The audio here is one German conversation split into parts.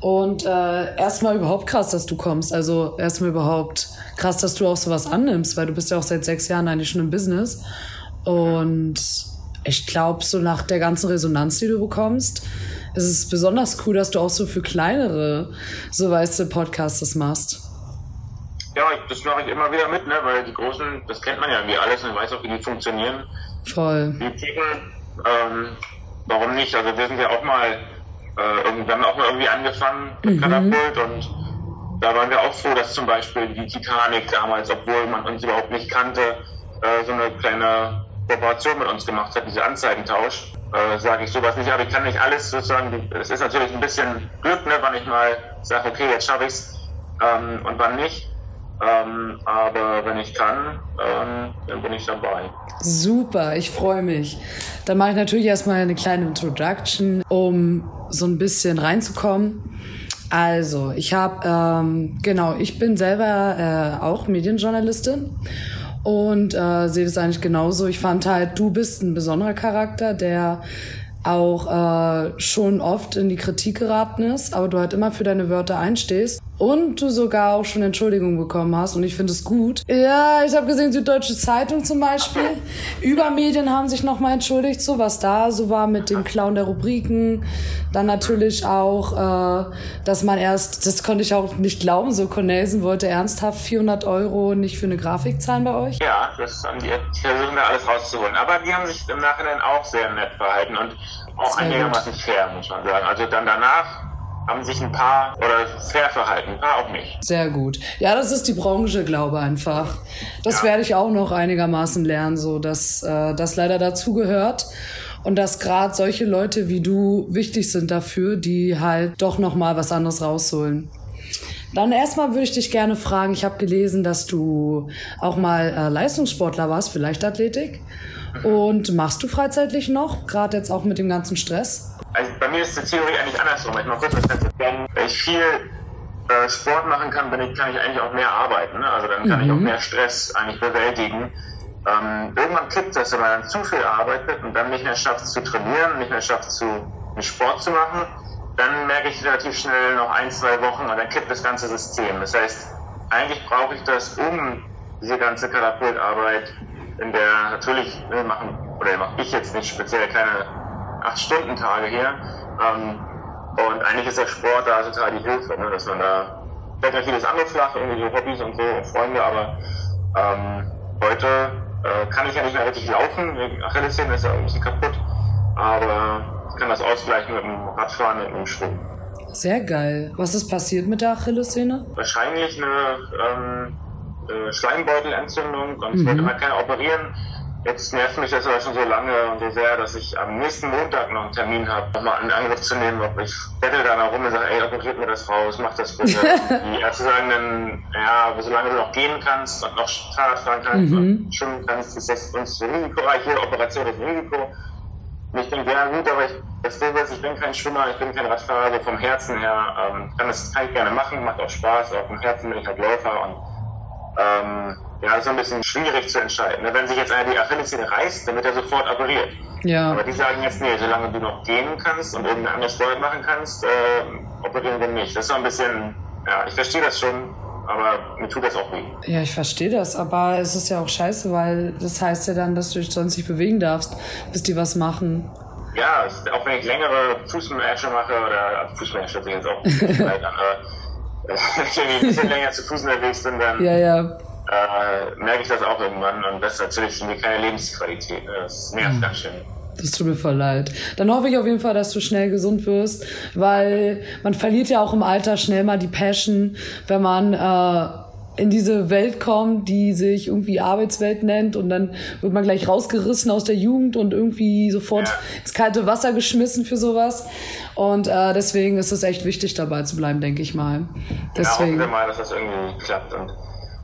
Und äh, erstmal überhaupt krass, dass du kommst. Also erstmal überhaupt krass, dass du auch sowas annimmst, weil du bist ja auch seit sechs Jahren eigentlich schon im Business. Und ich glaube, so nach der ganzen Resonanz, die du bekommst, ist es besonders cool, dass du auch so für kleinere, so weißt du, Podcasts das machst. Ja, das mache ich immer wieder mit, ne? weil die großen, das kennt man ja wie alles und weiß auch, wie die funktionieren. Voll. Die Themen, ähm, warum nicht? Also wir sind ja auch mal, äh, wir haben auch mal irgendwie angefangen mit mhm. Katapult und da waren wir auch froh, dass zum Beispiel die Titanic damals, obwohl man uns überhaupt nicht kannte, äh, so eine kleine Kooperation mit uns gemacht hat, diese Anzeigentausch. Äh, sage ich sowas nicht, aber ich kann nicht alles sozusagen, es ist natürlich ein bisschen Glück, ne, wann ich mal sage, okay, jetzt schaffe ich es ähm, und wann nicht. Ähm, aber wenn ich kann, ähm, dann bin ich dabei. Super, ich freue mich. Dann mache ich natürlich erstmal eine kleine Introduction, um so ein bisschen reinzukommen. Also, ich habe, ähm, genau, ich bin selber äh, auch Medienjournalistin und äh, sehe das eigentlich genauso. Ich fand halt, du bist ein besonderer Charakter, der auch äh, schon oft in die Kritik geraten ist, aber du halt immer für deine Wörter einstehst und du sogar auch schon Entschuldigung bekommen hast und ich finde es gut. Ja, ich habe gesehen, Süddeutsche Zeitung zum Beispiel. Übermedien haben sich nochmal entschuldigt, so was da so war mit dem Clown der Rubriken. Dann natürlich auch, äh, dass man erst, das konnte ich auch nicht glauben, so Cornelsen wollte ernsthaft 400 Euro nicht für eine Grafik zahlen bei euch. Ja, das haben die, die versuchen da alles rauszuholen. Aber die haben sich im Nachhinein auch sehr nett verhalten und auch einigermaßen fair, muss man sagen. Also dann danach haben sich ein paar oder fair verhalten, ein paar auch nicht. Sehr gut. Ja, das ist die Branche, glaube einfach. Das ja. werde ich auch noch einigermaßen lernen, so dass äh, das leider dazugehört und dass gerade solche Leute wie du wichtig sind dafür, die halt doch noch mal was anderes rausholen. Dann erstmal würde ich dich gerne fragen, ich habe gelesen, dass du auch mal äh, Leistungssportler warst für Leichtathletik. Mhm. Und machst du freizeitlich noch, gerade jetzt auch mit dem ganzen Stress? Also bei mir ist die Theorie eigentlich andersrum. Ich mache kurz das Ganze. Wenn ich viel äh, Sport machen kann, ich, kann ich eigentlich auch mehr arbeiten. Ne? Also dann kann mhm. ich auch mhm. mehr Stress eigentlich bewältigen. Ähm, irgendwann kippt das, wenn man dann zu viel arbeitet und dann nicht mehr schafft zu trainieren, nicht mehr schafft zu einen Sport zu machen, dann merke ich relativ schnell noch ein, zwei Wochen und dann kippt das ganze System. Das heißt, eigentlich brauche ich das, um diese ganze Katapultarbeit, in der natürlich ne, machen, oder mache ich jetzt nicht speziell keine 8-Stunden-Tage hier. Ähm, und eigentlich ist der Sport da total die Hilfe, ne? dass man da fällt ja vieles andere flach, irgendwie so Hobbys und so und Freunde, aber ähm, heute äh, kann ich ja nicht mehr richtig laufen, Achillessehne ist ja ein bisschen kaputt, aber ich kann das ausgleichen mit dem Radfahren und mit dem Schwimmen. Sehr geil. Was ist passiert mit der Achillessehne? Wahrscheinlich eine ähm, äh, Schleimbeutelentzündung und mhm. wollte man keine operieren Jetzt nervt mich das aber schon so lange und so sehr, dass ich am nächsten Montag noch einen Termin habe, nochmal einen Angriff zu nehmen, ob ich bettel da nach rum und sage, ey, operiert mir das raus, mach das bitte. die Ärzte sagen dann, ja, solange du noch gehen kannst und noch Fahrrad fahren kannst mhm. und schwimmen kannst, ist das uns risikoreich, jede Operation ist Risiko. Und ich denke, ja gut, aber ich, das Ding ist, ich bin kein Schwimmer, ich bin kein Radfahrer, so vom Herzen her, ähm, kann das kann ich gerne machen, macht auch Spaß, auch vom Herzen bin ich halt Läufer und ähm, ja, das ist ein bisschen schwierig zu entscheiden. Ne? Wenn sich jetzt einer die Achillessehne reißt, dann wird er sofort operiert. Ja. Aber die sagen jetzt, nee, solange du noch gehen kannst und irgendeine andere Sport machen kannst, äh, operieren wir nicht. Das ist so ein bisschen, ja, ich verstehe das schon, aber mir tut das auch weh. Ja, ich verstehe das, aber es ist ja auch scheiße, weil das heißt ja dann, dass du dich sonst nicht bewegen darfst, bis die was machen. Ja, auch wenn ich längere Fußmärsche mache, oder Fußmärsche sich jetzt auch nicht weit an, aber wenn ich ein bisschen länger zu Fuß unterwegs bin, dann ja, ja äh, merke ich das auch irgendwann und das ist natürlich mir keine Lebensqualität. Ne? Das nervt ganz schön. Das tut mir voll leid. Dann hoffe ich auf jeden Fall, dass du schnell gesund wirst, weil man verliert ja auch im Alter schnell mal die Passion, wenn man äh, in diese Welt kommt, die sich irgendwie Arbeitswelt nennt und dann wird man gleich rausgerissen aus der Jugend und irgendwie sofort ja. ins kalte Wasser geschmissen für sowas. Und äh, deswegen ist es echt wichtig, dabei zu bleiben, denke ich mal. Deswegen. Ja, hoffen wir mal, dass das irgendwie klappt und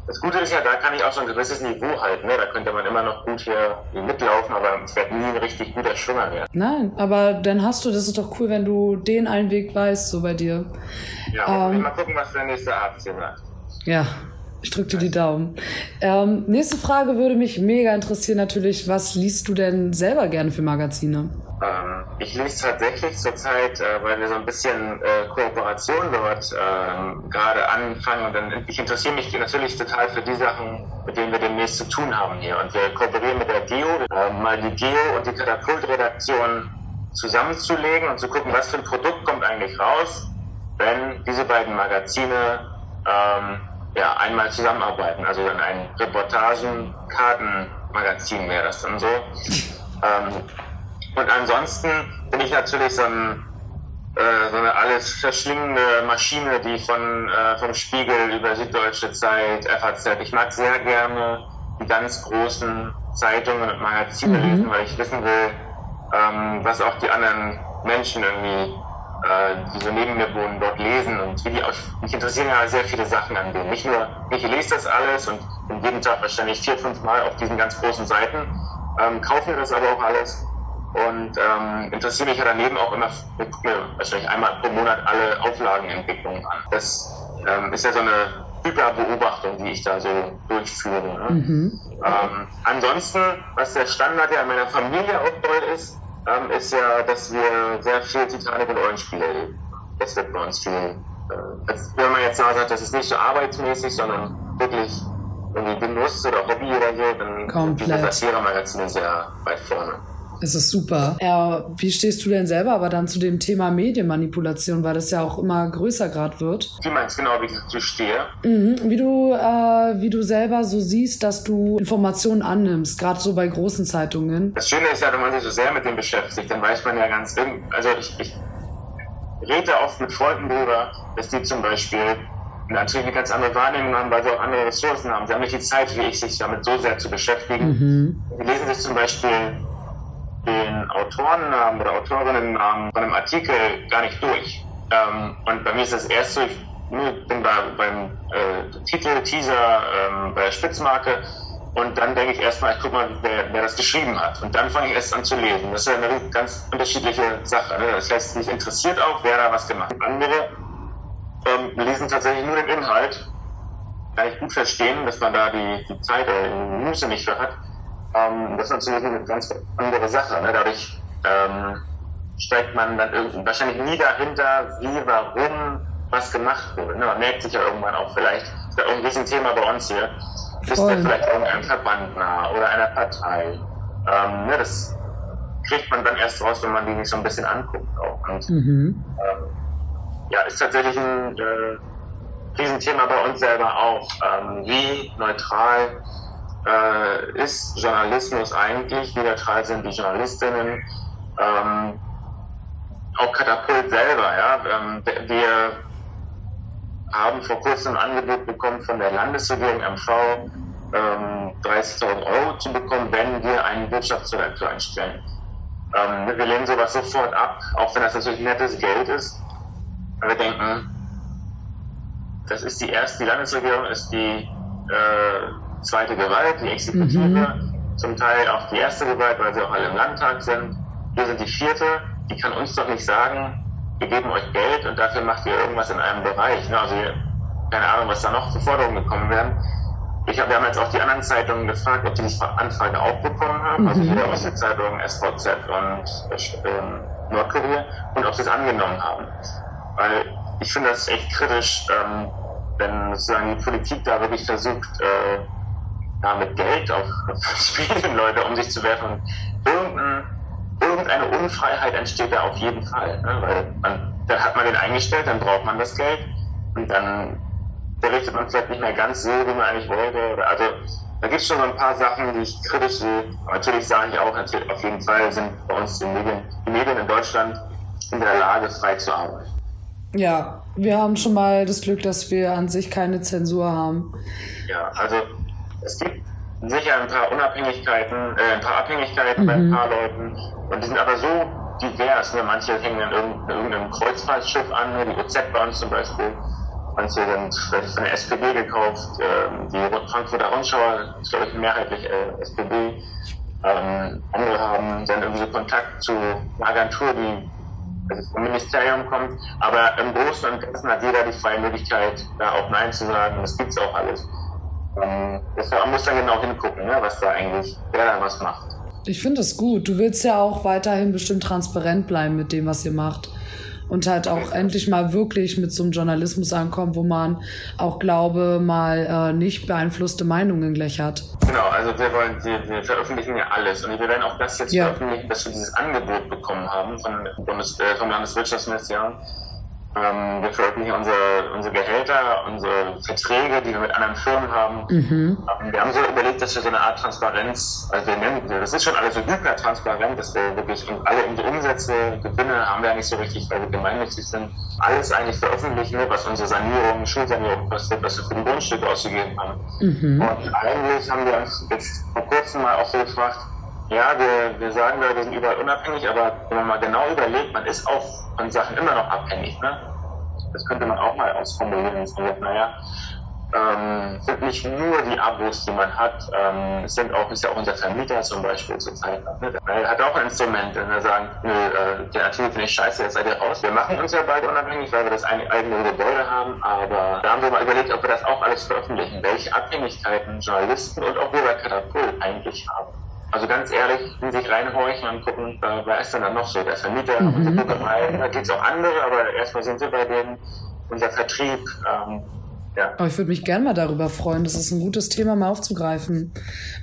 das Gute ist ja, da kann ich auch so ein gewisses Niveau halten. Ne? Da könnte man immer noch gut hier mitlaufen, aber es wird nie ein richtig guter Schwimmer werden. Nein, aber dann hast du, das ist doch cool, wenn du den einen Weg weißt, so bei dir. Ja, ähm, mal gucken, was der nächste Arzt hier sagt. Ja, ich drücke dir die Daumen. Ähm, nächste Frage würde mich mega interessieren natürlich, was liest du denn selber gerne für Magazine? Ähm, ich lese tatsächlich zurzeit, äh, weil wir so ein bisschen äh, Kooperation dort äh, gerade anfangen und dann ich interessiere mich natürlich total für die Sachen, mit denen wir demnächst zu tun haben hier. Und wir kooperieren mit der Geo, äh, mal die Geo und die Katapult-Redaktion zusammenzulegen und zu gucken, was für ein Produkt kommt eigentlich raus, wenn diese beiden Magazine ähm, ja, einmal zusammenarbeiten. Also dann ein Reportagen-Kartenmagazin wäre das dann so. Ähm, und ansonsten bin ich natürlich so, ein, äh, so eine alles verschlingende Maschine, die von äh, vom Spiegel über Süddeutsche Zeit, FAZ. Ich mag sehr gerne die ganz großen Zeitungen und Magazine mhm. lesen, weil ich wissen will, ähm, was auch die anderen Menschen irgendwie, äh, die so neben mir wohnen, dort lesen und wie die auch, mich interessieren ja sehr viele Sachen an denen. Nicht nur, ich lese das alles und bin jeden Tag wahrscheinlich vier, fünf Mal auf diesen ganz großen Seiten, ähm, kaufe mir das aber auch alles und ähm, interessiere mich ja daneben auch immer, ich gucke mir wahrscheinlich einmal pro Monat alle Auflagenentwicklungen an. Das ähm, ist ja so eine Hyperbeobachtung, die ich da so durchführe. Ne? Mhm. Ähm, ansonsten, was der Standard ja in meiner Familie auch toll ist, ähm, ist ja, dass wir sehr viel Titanic und Eulenspiele erleben. Das wird bei uns viel. Äh, wenn man jetzt sagt, das ist nicht so arbeitsmäßig, sondern wirklich irgendwie Genuss oder Hobby oder so, dann Komplett. sind die Satire-Magazine sehr weit vorne. Es ist super. Ja, wie stehst du denn selber aber dann zu dem Thema Medienmanipulation, weil das ja auch immer größer gerade wird? Wie meinst genau, wie ich dazu stehe? Mhm. Wie du, äh, wie du selber so siehst, dass du Informationen annimmst, gerade so bei großen Zeitungen. Das Schöne ist ja, wenn man sich so sehr mit dem beschäftigt, dann weiß man ja ganz, also ich, ich rede oft mit Freunden darüber, dass die zum Beispiel natürlich eine ganz andere Wahrnehmung haben, weil sie auch andere Ressourcen haben. Sie haben nicht die Zeit, wie ich, sich damit so sehr zu beschäftigen. Mhm. Sie lesen sich zum Beispiel den Autorennamen oder Autorinnennamen von einem Artikel gar nicht durch. Ähm, und bei mir ist das erst so, ich bin da beim äh, Titel, Teaser, ähm, bei der Spitzmarke und dann denke ich erstmal, ich guck mal, wer, wer das geschrieben hat. Und dann fange ich erst an zu lesen. Das ist eine ganz unterschiedliche Sache. Ne? Das heißt, mich interessiert auch, wer da was gemacht hat. Andere ähm, lesen tatsächlich nur den Inhalt. Kann ich gut verstehen, dass man da die, die Zeit oder die Muße nicht für hat. Ähm, das ist natürlich eine ganz andere Sache. Ne? Dadurch ähm, steigt man dann irgendwie wahrscheinlich nie dahinter, wie, warum was gemacht wurde. Ne? Man merkt sich ja irgendwann auch vielleicht, ist ja ein Riesenthema bei uns hier, ist ja vielleicht irgendein Verband nah oder einer Partei. Ähm, ne? Das kriegt man dann erst raus, wenn man die sich so ein bisschen anguckt auch. Und, mhm. ähm, ja, ist tatsächlich ein äh, Riesenthema bei uns selber auch. Ähm, wie neutral äh, ist Journalismus eigentlich, wie neutral sind die Journalistinnen, ähm, auch Katapult selber, ja. Ähm, wir haben vor kurzem ein Angebot bekommen von der Landesregierung MV, ähm, 30.000 Euro zu bekommen, wenn wir einen Wirtschaftsredakteur einstellen. Ähm, wir lehnen sowas sofort ab, auch wenn das natürlich nettes Geld ist. Wir denken, das ist die erste, die Landesregierung ist die äh, zweite Gewalt, die Exekutive, mhm. zum Teil auch die erste Gewalt, weil sie auch alle im Landtag sind. Wir sind die vierte, die kann uns doch nicht sagen, wir geben euch Geld und dafür macht ihr irgendwas in einem Bereich. Ne? Also keine Ahnung, was da noch für Forderungen gekommen werden. Ich hab, wir haben jetzt auch die anderen Zeitungen gefragt, ob die die Anfrage auch bekommen haben, also mhm. also hier aus den Zeitungen SVZ und äh, Nordkorea, und ob sie es angenommen haben. Weil ich finde das echt kritisch, ähm, wenn sozusagen die Politik da wirklich versucht, äh, ja, mit Geld auf, auf Leute um sich zu werfen. Irgendein, irgendeine Unfreiheit entsteht da auf jeden Fall. Ne? Weil man, dann hat man den eingestellt, dann braucht man das Geld und dann berichtet man vielleicht nicht mehr ganz so, wie man eigentlich wollte. Oder, also da gibt es schon so ein paar Sachen, die ich kritisch sehe. Aber natürlich sage ich auch, natürlich, auf jeden Fall sind bei uns die Medien, die Medien in Deutschland in der Lage, frei zu arbeiten. Ja, wir haben schon mal das Glück, dass wir an sich keine Zensur haben. Ja, also es gibt sicher ein paar Unabhängigkeiten, äh, ein paar Abhängigkeiten mhm. bei ein mhm. paar Leuten und die sind aber so divers. Ne? Manche hängen an irgendeinem Kreuzfahrtschiff an, ne? die OZ bei uns zum Beispiel. Manche sind vielleicht von der SPD gekauft, ähm, die Frankfurter Rundschau ist, glaube ich, mehrheitlich äh, SPD. Ähm, andere haben dann irgendwie Kontakt zu einer Agentur, die also vom Ministerium kommt. Aber im Großen und Ganzen hat jeder die freie Möglichkeit, da auch Nein zu sagen. Das gibt's auch alles. Ähm, man muss dann genau hingucken, ne, was da eigentlich, wer da was macht. Ich finde das gut. Du willst ja auch weiterhin bestimmt transparent bleiben mit dem, was ihr macht. Und halt auch endlich mal wirklich mit so einem Journalismus ankommen, wo man auch Glaube mal äh, nicht beeinflusste Meinungen gleich hat. Genau, also wir wollen, wir, wir veröffentlichen ja alles und wir werden auch das jetzt ja. veröffentlichen, dass wir dieses Angebot bekommen haben von Bundes, äh, vom Landeswirtschaftsministerium ähm, wir veröffentlichen unsere, unsere Gehälter, unsere Verträge, die wir mit anderen Firmen haben. Mhm. Ähm, wir haben so überlegt, dass wir so eine Art Transparenz, also wir nennen, das ist schon alles so hypertransparent, dass wir wirklich alle unsere Umsätze, Gewinne haben wir eigentlich so richtig, weil wir gemeinnützig sind, alles eigentlich veröffentlichen, was unsere Sanierung, Schulsanierung kostet, was wir für die Grundstücke ausgegeben haben. Mhm. Und eigentlich haben wir uns jetzt vor kurzem mal auch so gefragt, ja, wir, wir sagen, wir sind überall unabhängig, aber wenn man mal genau überlegt, man ist auch von Sachen immer noch abhängig. Ne? Das könnte man auch mal ausformulieren sagt, naja, ähm, sind nicht nur die Abos, die man hat, ähm, sind auch, ist ja auch unser Vermieter zum Beispiel zurzeit. Ne? Er hat auch ein Instrument, wenn wir sagen, nö, äh, der Artikel finde ich scheiße, jetzt seid ihr raus. Wir machen uns ja bald unabhängig, weil wir das eigene Gebäude haben, aber da haben wir mal überlegt, ob wir das auch alles veröffentlichen, welche Abhängigkeiten Journalisten und auch wir bei Katapult eigentlich haben. Also ganz ehrlich, in sich reinhorchen und gucken, äh, wer ist denn da noch so? Der Vermieter, mhm. unsere da gibt es auch andere, aber erstmal sind wir bei denen, unser Vertrieb, ähm, ja. Aber ich würde mich gerne mal darüber freuen. Das ist ein gutes Thema mal aufzugreifen.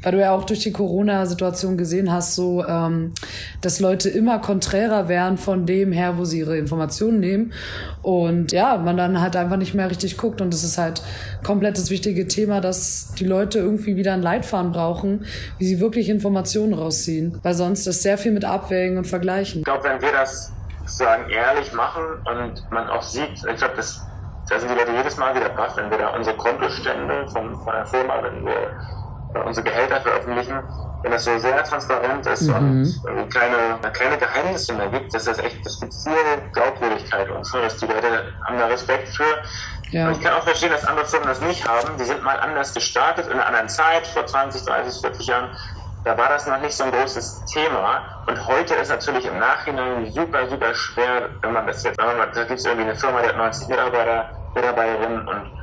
Weil du ja auch durch die Corona-Situation gesehen hast, so, ähm, dass Leute immer konträrer wären von dem her, wo sie ihre Informationen nehmen. Und ja, man dann halt einfach nicht mehr richtig guckt. Und das ist halt komplett das wichtige Thema, dass die Leute irgendwie wieder ein Leitfaden brauchen, wie sie wirklich Informationen rausziehen. Weil sonst ist sehr viel mit Abwägen und Vergleichen. Ich glaube, wenn wir das sozusagen ehrlich machen und man auch sieht, ich glaube, das da sind die Leute jedes Mal wieder baff, wenn wir da unsere Kontostände von, von der Firma, wenn wir äh, unsere Gehälter veröffentlichen, wenn das so sehr transparent ist mhm. und keine, keine Geheimnisse mehr gibt, das ist echt, das gibt viel Glaubwürdigkeit und so, dass die Leute haben da Respekt für. Ja. Und ich kann auch verstehen, dass andere Firmen das nicht haben. Die sind mal anders gestartet, in einer anderen Zeit, vor 20, 30, 40 Jahren. Da war das noch nicht so ein großes Thema. Und heute ist natürlich im Nachhinein super, super schwer, wenn man das jetzt, da gibt es irgendwie eine Firma, die hat 90 Mitarbeiter, Mitarbeiterinnen und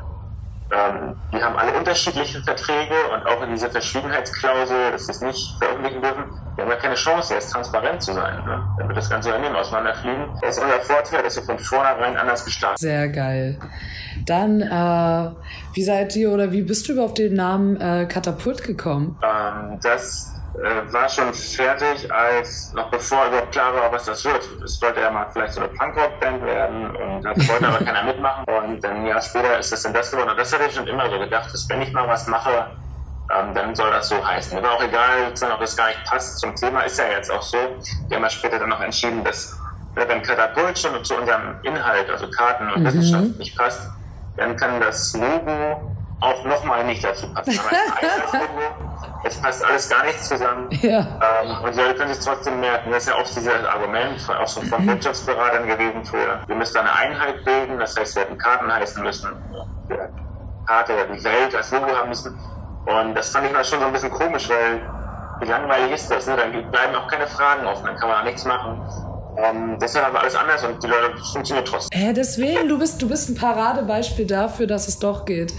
ähm, die haben alle unterschiedliche Verträge und auch in dieser Verschwiegenheitsklausel, dass sie es nicht veröffentlichen dürfen, wir haben ja keine Chance, jetzt transparent zu sein, ne? wenn wir das ganze Unternehmen auseinanderfliegen. Das ist unser Vorteil, dass wir von vornherein anders gestartet Sehr geil. Dann, äh, wie seid ihr oder wie bist du überhaupt auf den Namen äh, Katapult gekommen? Ähm, das äh, war schon fertig, als noch bevor überhaupt klar war, was das wird. Es sollte ja mal vielleicht so eine Punkrock-Band werden und das wollte aber keiner mitmachen. Und dann ein Jahr später ist das dann das geworden. Und das hatte ich schon immer so gedacht, dass wenn ich mal was mache, ähm, dann soll das so heißen. Mir war auch egal, ob das gar nicht passt zum Thema, ist ja jetzt auch so. Wir haben ja später dann noch entschieden, dass wenn Katapult schon zu unserem Inhalt, also Karten und mhm. Wissenschaft nicht passt, dann kann das Logo auch nochmal nicht dazu passen. Es passt alles gar nicht zusammen. Ja. Ähm, und die Leute können sich trotzdem merken. Das ist ja oft dieses Argument, auch schon von mhm. Wirtschaftsberatern gewesen früher. Wir müssen eine Einheit bilden, das heißt, wir hätten Karten heißen müssen. Wir Karte die Welt als Logo haben müssen. Und das fand ich mal schon so ein bisschen komisch, weil wie langweilig ist das? Ne? Dann bleiben auch keine Fragen offen, dann kann man auch nichts machen. Ähm, deshalb aber alles anders und die Leute funktionieren trotzdem. Äh, deswegen, du bist, du bist ein Paradebeispiel dafür, dass es doch geht.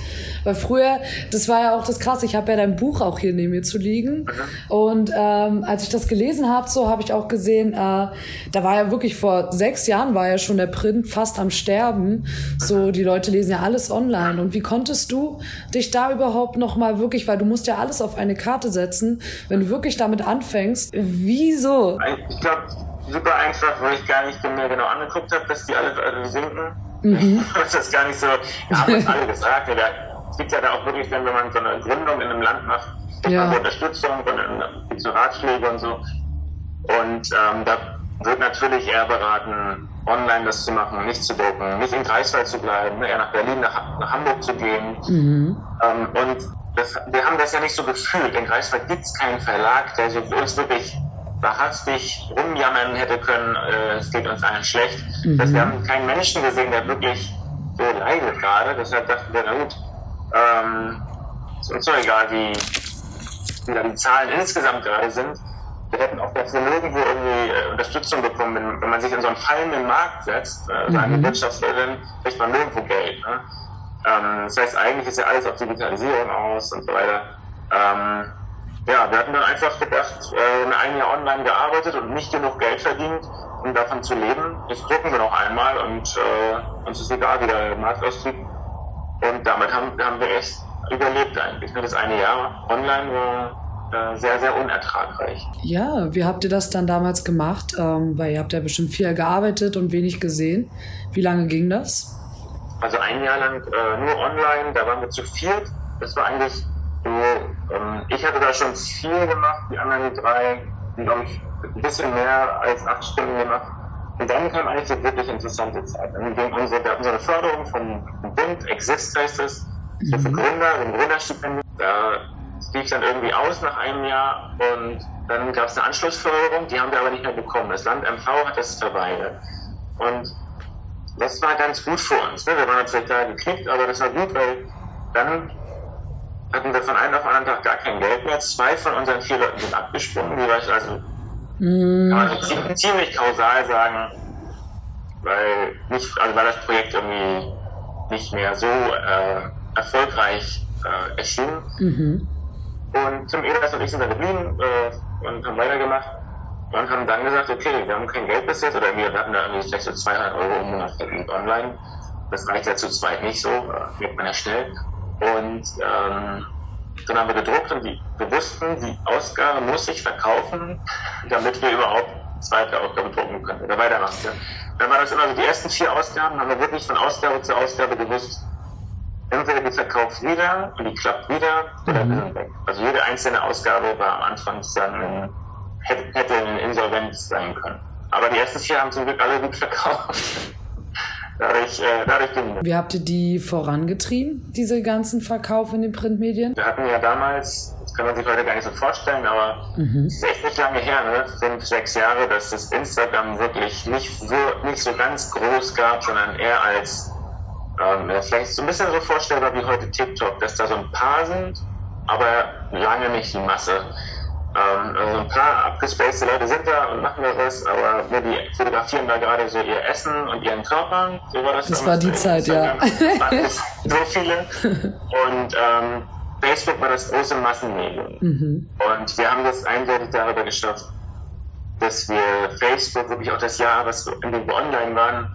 Weil früher, das war ja auch das Krasse, ich habe ja dein Buch auch hier neben mir zu liegen. Mhm. Und ähm, als ich das gelesen habe, so habe ich auch gesehen, äh, da war ja wirklich vor sechs Jahren war ja schon der Print fast am Sterben. So, die Leute lesen ja alles online. Und wie konntest du dich da überhaupt noch mal wirklich, weil du musst ja alles auf eine Karte setzen, wenn du wirklich damit anfängst, wieso? Ich glaube, super einfach, weil ich gar nicht mir genau angeguckt habe, dass die alle äh, sinken. Mhm. das ist gar nicht so, ja, haben uns alle gesagt. Es gibt ja da auch wirklich, wenn man so eine Gründung in einem Land macht, ja. man Unterstützung und gibt so Ratschläge und so. Und ähm, da wird natürlich eher beraten, online das zu machen, nicht zu drucken, nicht in Greifswald zu bleiben, eher nach Berlin, nach, nach Hamburg zu gehen. Mhm. Ähm, und das, wir haben das ja nicht so gefühlt. In Greifswald gibt es keinen Verlag, der so uns wirklich wahrhaftig rumjammern hätte können, äh, es geht uns allen schlecht. Mhm. Dass wir haben keinen Menschen gesehen, der wirklich so leidet gerade. Deshalb dachten wir, na gut, ähm, ist uns so egal, wie, wie da die Zahlen insgesamt gerade sind. Wir hätten auch dafür nirgendwo irgendwie äh, Unterstützung bekommen, wenn, wenn man sich in so einen fallenden Markt setzt, äh, mhm. eine Wirtschaftsstellerin, kriegt man nirgendwo Geld. Ne? Ähm, das heißt, eigentlich ist ja alles auf Digitalisierung aus und so weiter. Ähm, ja, wir hatten dann einfach gedacht, äh, ein Jahr online gearbeitet und nicht genug Geld verdient, um davon zu leben. Jetzt drucken wir noch einmal und äh, uns ist egal, wie der Markt aussieht. Und damit haben, haben wir echt überlebt eigentlich. Das eine Jahr online war äh, sehr, sehr unertragreich. Ja, wie habt ihr das dann damals gemacht? Ähm, weil ihr habt ja bestimmt viel gearbeitet und wenig gesehen. Wie lange ging das? Also ein Jahr lang äh, nur online, da waren wir zu viert. Das war eigentlich ich hatte da schon viel gemacht, die anderen drei, glaube ich, ein bisschen mehr als acht Stunden gemacht. Und dann kam eigentlich eine wirklich interessante Zeit. Dann ging unsere, wir hatten so eine Förderung vom Bund, Exist heißt es, so für mhm. Gründer, ein Gründerstipendium. Da lief dann irgendwie aus nach einem Jahr und dann gab es eine Anschlussförderung, die haben wir aber nicht mehr bekommen. Das Land MV hat das verweigert. Und das war ganz gut für uns. Ne? Wir waren natürlich da geknickt, aber das war gut, weil dann hatten wir von einem auf den anderen Tag gar kein Geld mehr. Zwei von unseren vier Leuten sind abgesprungen, die war ich also, mm. kann man so ziemlich, kausal sagen, weil, nicht, also weil das Projekt irgendwie nicht mehr so äh, erfolgreich äh, erschien. Mhm. Und Tim Ehlers und ich sind da geblieben äh, und haben weitergemacht und haben dann gesagt, okay, wir haben kein Geld bis jetzt, oder wir hatten da irgendwie vielleicht so 200 Euro im Monat verdient online. Das reicht ja zu zweit nicht so, äh, merkt man ja schnell. Und ähm, dann haben wir gedruckt und die, wir wussten, die Ausgabe muss sich verkaufen, damit wir überhaupt zweite Ausgabe drucken können oder weitermachen. Dann war das immer so, die ersten vier Ausgaben haben wir wirklich von Ausgabe zu Ausgabe gewusst, entweder die verkauft wieder und die klappt wieder oder mhm. wir sind weg. Also jede einzelne Ausgabe war am Anfang dann hätte eine Insolvenz sein können. Aber die ersten vier haben zum Glück alle gut verkauft. Dadurch, äh, dadurch ging Wie habt ihr die vorangetrieben, diese ganzen Verkauf in den Printmedien? Wir hatten ja damals, das kann man sich heute gar nicht so vorstellen, aber mhm. es ist echt nicht lange her, ne? fünf, sechs Jahre, dass das Instagram wirklich nicht so, nicht so ganz groß gab, sondern eher als ähm, vielleicht so ein bisschen so vorstellbar wie heute TikTok, dass da so ein paar sind, aber lange nicht die Masse. Ähm, also ein paar abgespacede Leute sind da und machen da was, aber nur die fotografieren da gerade so ihr Essen und ihren Körper. So war das. Das war die Zeit, ja. so viele. Und ähm, Facebook war das große Massenmedium. Mhm. Und wir haben das eindeutig darüber geschafft, dass wir Facebook wirklich auch das Jahr, was in dem wir online waren,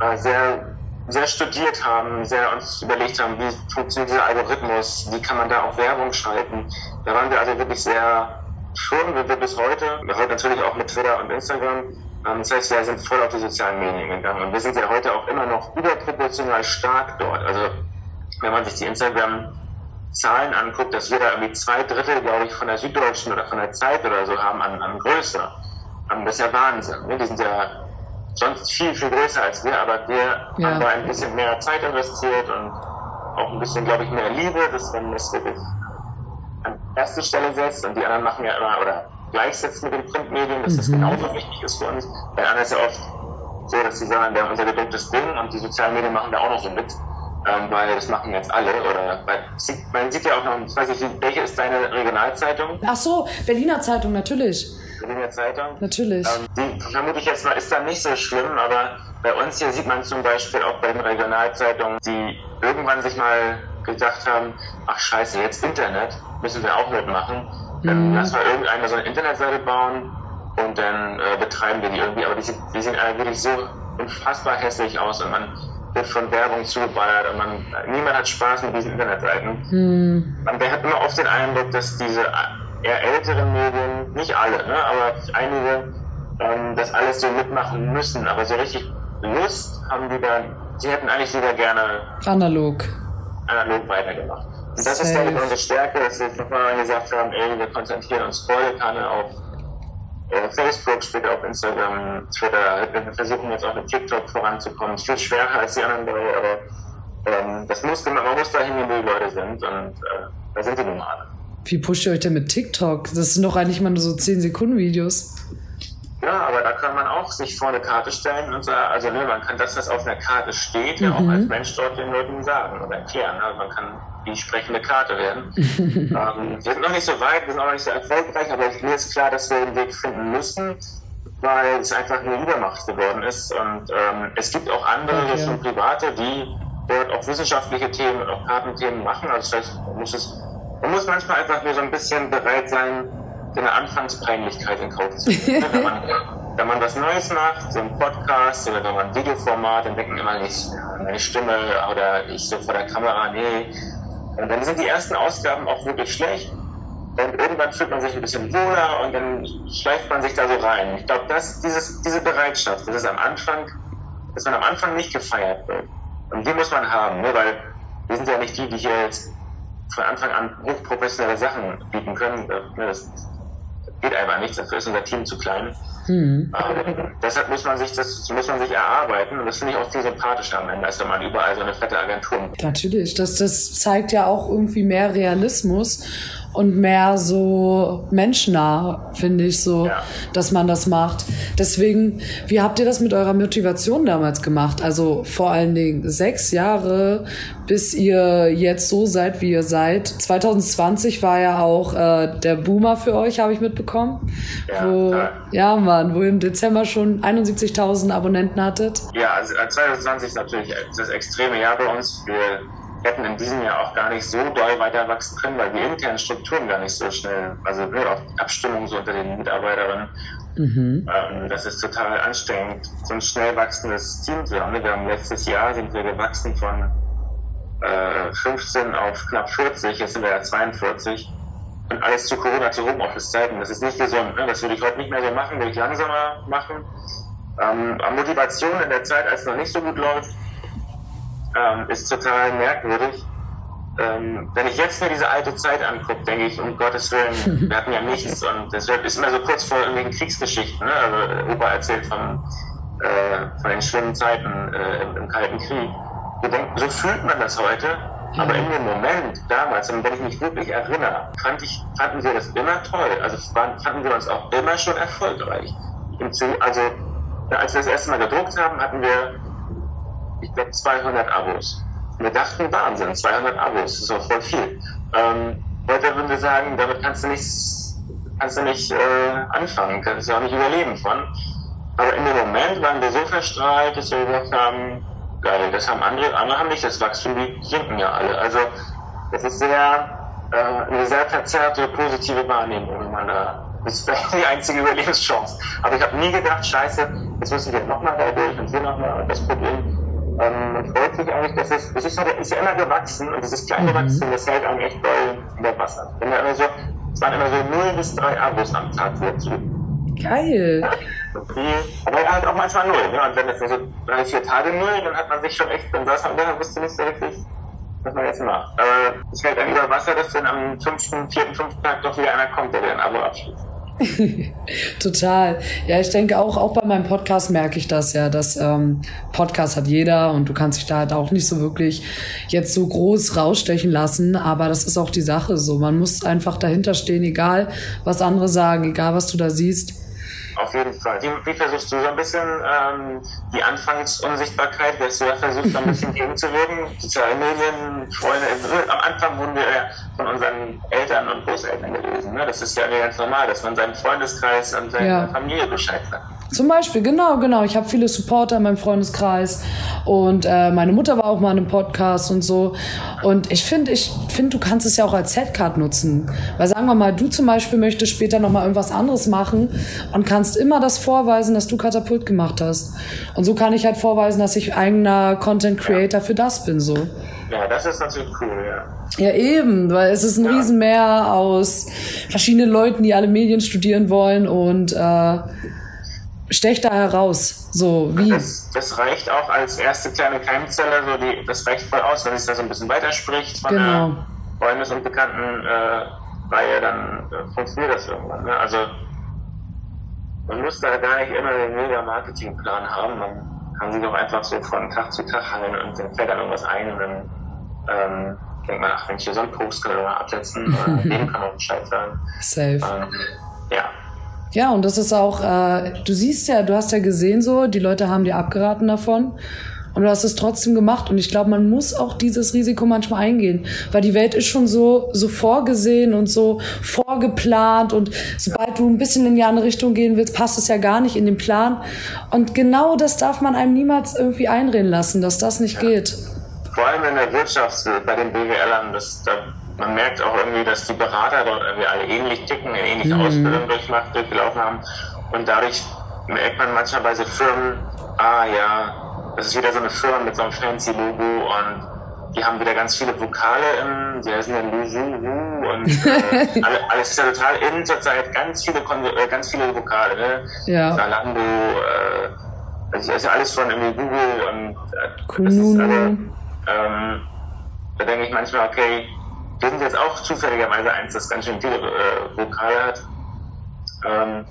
äh, sehr sehr studiert haben, sehr uns überlegt haben, wie funktioniert dieser Algorithmus, wie kann man da auch Werbung schalten. Da waren wir also wirklich sehr schon, wir bis heute, heute natürlich auch mit Twitter und Instagram. Ähm, das heißt, wir sind voll auf die sozialen Medien gegangen und wir sind ja heute auch immer noch überproportional stark dort. Also wenn man sich die Instagram-Zahlen anguckt, dass wir da irgendwie zwei Drittel, glaube ich, von der Süddeutschen oder von der Zeit oder so haben an, an Größe. Ähm, das ist ja Wahnsinn. Ne? Die sind ja sonst viel, viel größer als wir, aber wir ja. haben da ein bisschen mehr Zeit investiert und auch ein bisschen, glaube ich, mehr Liebe, dass man das wirklich erste Stelle setzt und die anderen machen ja immer oder gleichsetzen mit den Printmedien, dass das mhm. genauso wichtig ist für uns. Bei anderen ist ja oft so, dass sie sagen, wir haben unser gedrucktes Ding und die sozialen Medien machen da auch noch so mit. Ähm, weil das machen jetzt alle. Oder man sieht ja auch noch, ich weiß nicht, welche ist deine Regionalzeitung? Ach so, Berliner Zeitung, natürlich. Berliner Zeitung? Natürlich. Ähm, die vermute ich jetzt mal, ist da nicht so schlimm, aber bei uns hier sieht man zum Beispiel auch bei den Regionalzeitungen, die irgendwann sich mal gedacht haben, ach scheiße, jetzt Internet, müssen wir auch mitmachen. Dann mhm. lass mal irgendeine so eine Internetseite bauen und dann äh, betreiben wir die irgendwie. Aber die, die sehen äh, wirklich so unfassbar hässlich aus und man wird von Werbung zugeballert und man, niemand hat Spaß mit diesen Internetseiten. Mhm. Man hat immer oft den Eindruck, dass diese eher älteren Medien, nicht alle, ne, aber einige, ähm, das alles so mitmachen müssen. Aber so richtig Lust haben die da, sie hätten eigentlich lieber gerne analog, analog weitergemacht. Und das Safe. ist, glaube ich, unsere Stärke, dass wir nochmal gesagt haben, ey, wir konzentrieren uns voll Kanne auf äh, Facebook, später auf Instagram, Twitter. Wir versuchen jetzt auch mit TikTok voranzukommen. Viel schwerer als die anderen drei, aber ähm, das musste, man muss dahin, wo die Leute sind und äh, da sind die nun alle. Wie pusht ihr euch denn mit TikTok? Das sind doch eigentlich mal nur so 10 Sekunden Videos. Ja, aber da kann man auch sich vor eine Karte stellen und sagen, also ne, man kann das, was auf einer Karte steht, mhm. ja auch mhm. als Mensch dort den Leuten sagen oder erklären. Also man kann die sprechende Karte werden. ähm, wir sind noch nicht so weit, wir sind auch noch nicht so erfolgreich, aber mir ist klar, dass wir den Weg finden müssen, weil es einfach eine Übermacht geworden ist. Und ähm, es gibt auch andere, okay. schon private, die dort auch wissenschaftliche Themen, auch Kartenthemen machen. Also vielleicht muss es man muss manchmal einfach nur so ein bisschen bereit sein, so eine Anfangspeinlichkeit in Kauf zu nehmen. wenn, man, wenn man was Neues macht, so ein Podcast oder wenn man ein Videoformat, dann denken immer nicht, meine Stimme oder ich so vor der Kamera, nee. Und dann sind die ersten Ausgaben auch wirklich schlecht. Und irgendwann fühlt man sich ein bisschen wohler und dann schleift man sich da so rein. Ich glaube, dass dieses, diese Bereitschaft, das ist am Anfang, dass man am Anfang nicht gefeiert wird. Und die muss man haben, ne? weil wir sind ja nicht die, die hier jetzt von Anfang an hochprofessionelle Sachen bieten können. Ne? Das geht einfach nicht, dafür ist unser Team zu klein. Mhm. Ähm, deshalb muss man sich das muss man sich erarbeiten und das finde ich auch viel sympathischer am Ende, als wenn man überall so eine fette Agentur. Natürlich, das, das zeigt ja auch irgendwie mehr Realismus und mehr so menschennah, finde ich so, ja. dass man das macht. Deswegen, wie habt ihr das mit eurer Motivation damals gemacht? Also vor allen Dingen sechs Jahre, bis ihr jetzt so seid, wie ihr seid. 2020 war ja auch äh, der Boomer für euch, habe ich mitbekommen. Ja, wo, ja. ja, Mann, wo ihr im Dezember schon 71.000 Abonnenten hattet. Ja, also 2020 ist natürlich das extreme Jahr bei uns. Wir hätten in diesem Jahr auch gar nicht so doll weiter wachsen können, weil die internen Strukturen gar nicht so schnell, also nur auf Abstimmung so unter den Mitarbeiterinnen. Mhm. Ähm, das ist total anstrengend, so ein schnell wachsendes Team zu haben. Wir haben letztes Jahr sind wir gewachsen von äh, 15 auf knapp 40, jetzt sind wir ja 42. Und alles zu Corona, zu Homeoffice-Zeiten. Das ist nicht gesund. Ne? Das würde ich heute nicht mehr so machen, würde ich langsamer machen. Ähm, Motivation in der Zeit, als es noch nicht so gut läuft, ähm, ist total merkwürdig. Ähm, wenn ich jetzt mir diese alte Zeit angucke, denke ich, um Gottes Willen, wir hatten ja nichts und das ist immer so kurz vor irgendwelchen Kriegsgeschichten. Ne? Also Opa erzählt von, äh, von den schlimmen Zeiten äh, im, im, Kalten Krieg. Wir denken, so fühlt man das heute, aber in dem Moment damals, wenn ich mich wirklich erinnere, fand ich, fanden wir das immer toll. Also fanden wir uns auch immer schon erfolgreich. Also als wir das erste Mal gedruckt haben, hatten wir ich glaube 200 Abos. Wir dachten, Wahnsinn, 200 Abos, das ist auch voll viel. Ähm, heute würden wir sagen, damit kannst du nicht, kannst du nicht äh, anfangen, kannst du auch nicht überleben von. Aber in dem Moment waren wir so verstrahlt, dass wir gesagt haben, geil, das haben andere, andere haben nicht das Wachstum, die sinken ja alle. Also das ist sehr, äh, eine sehr verzerrte positive Wahrnehmung, wenn man da das ist vielleicht die einzige Überlebenschance. Aber ich habe nie gedacht, scheiße, jetzt müssen wir nochmal da durch und hier nochmal das Problem. Ähm, man freut sich eigentlich, dass es, es ist, halt, ist ja immer gewachsen und dieses kleine mhm. Wachstum, das hält einem echt doll in der Wasser. Wenn immer so, es waren immer so 0 bis 3 Abos am Tag dazu. Geil. Ja, aber halt auch manchmal 0. Ne? Und wenn nur so 3, 4 Tage 0, dann hat man sich schon echt, dann saß man da, dann wusste nicht so richtig, was man jetzt macht. Aber es hält dann über Wasser, dass dann am 5., 4., 5. Tag doch wieder einer kommt, der dir ein Abo abschließt. Total. Ja, ich denke auch, auch bei meinem Podcast merke ich das ja, dass ähm, Podcast hat jeder und du kannst dich da halt auch nicht so wirklich jetzt so groß rausstechen lassen, aber das ist auch die Sache so. Man muss einfach dahinter stehen, egal was andere sagen, egal was du da siehst auf jeden Fall. Wie, wie, versuchst du so ein bisschen ähm, die Anfangsunsichtbarkeit, dass du da versuchst, so ein bisschen gegenzuwirken? Soziale Medien, Freunde, am Anfang wurden wir ja von unseren Eltern und Großeltern gelesen. Ne? Das ist ja ganz normal, dass man seinen Freundeskreis und seine ja. Familie Bescheid sagt. Zum Beispiel, genau, genau. Ich habe viele Supporter in meinem Freundeskreis und äh, meine Mutter war auch mal in einem Podcast und so. Und ich finde, ich finde, du kannst es ja auch als Setcard nutzen. Weil sagen wir mal, du zum Beispiel möchtest später noch mal irgendwas anderes machen und kannst immer das vorweisen, dass du Katapult gemacht hast. Und so kann ich halt vorweisen, dass ich eigener Content Creator für das bin, so. Ja, das ist natürlich cool, ja. Ja, eben, weil es ist ein ja. Riesenmeer aus verschiedenen Leuten, die alle Medien studieren wollen und äh, stech da heraus. So, wie? Das, das, reicht auch als erste kleine Keimzelle, so die, das reicht voll aus, wenn es da so ein bisschen weiterspricht von genau. der Freundes- und Bekanntenreihe, äh, dann äh, funktioniert das irgendwann. Ne? Also man muss da gar nicht immer den Mega-Marketing-Plan haben, man kann sich auch einfach so von Tag zu Tag handeln und dann fällt dann irgendwas ein und dann ähm, denkt man, ach, wenn ich hier so einen Post kann absetzen, oder dem kann man Bescheid sagen. Safe. Ähm, ja, ja, und das ist auch, äh, du siehst ja, du hast ja gesehen so, die Leute haben dir abgeraten davon. Und du hast es trotzdem gemacht. Und ich glaube, man muss auch dieses Risiko manchmal eingehen. Weil die Welt ist schon so, so vorgesehen und so vorgeplant. Und sobald du ein bisschen in die andere Richtung gehen willst, passt es ja gar nicht in den Plan. Und genau das darf man einem niemals irgendwie einreden lassen, dass das nicht geht. Vor allem in der Wirtschaft, bei den BWLern, das, da man merkt auch irgendwie, dass die Berater dort irgendwie alle ähnlich ticken, eine ähnliche mhm. Ausbildung durchmacht, durchgelaufen haben. Und dadurch merkt man manchmal bei so Firmen, ah ja, das ist wieder so eine Firma mit so einem fancy Logo und die haben wieder ganz viele Vokale im, die heißen dann Luju und äh, alles ist ja total in zurzeit, ganz viele, äh, ganz viele Vokale, ne? Ja. Zalando, äh, das ist ja alles von irgendwie Google und äh, das ist alle, ähm, da denke ich manchmal, okay, wir sind jetzt auch zufälligerweise eins, das ganz schön viele äh, Vokale hat. Ähm,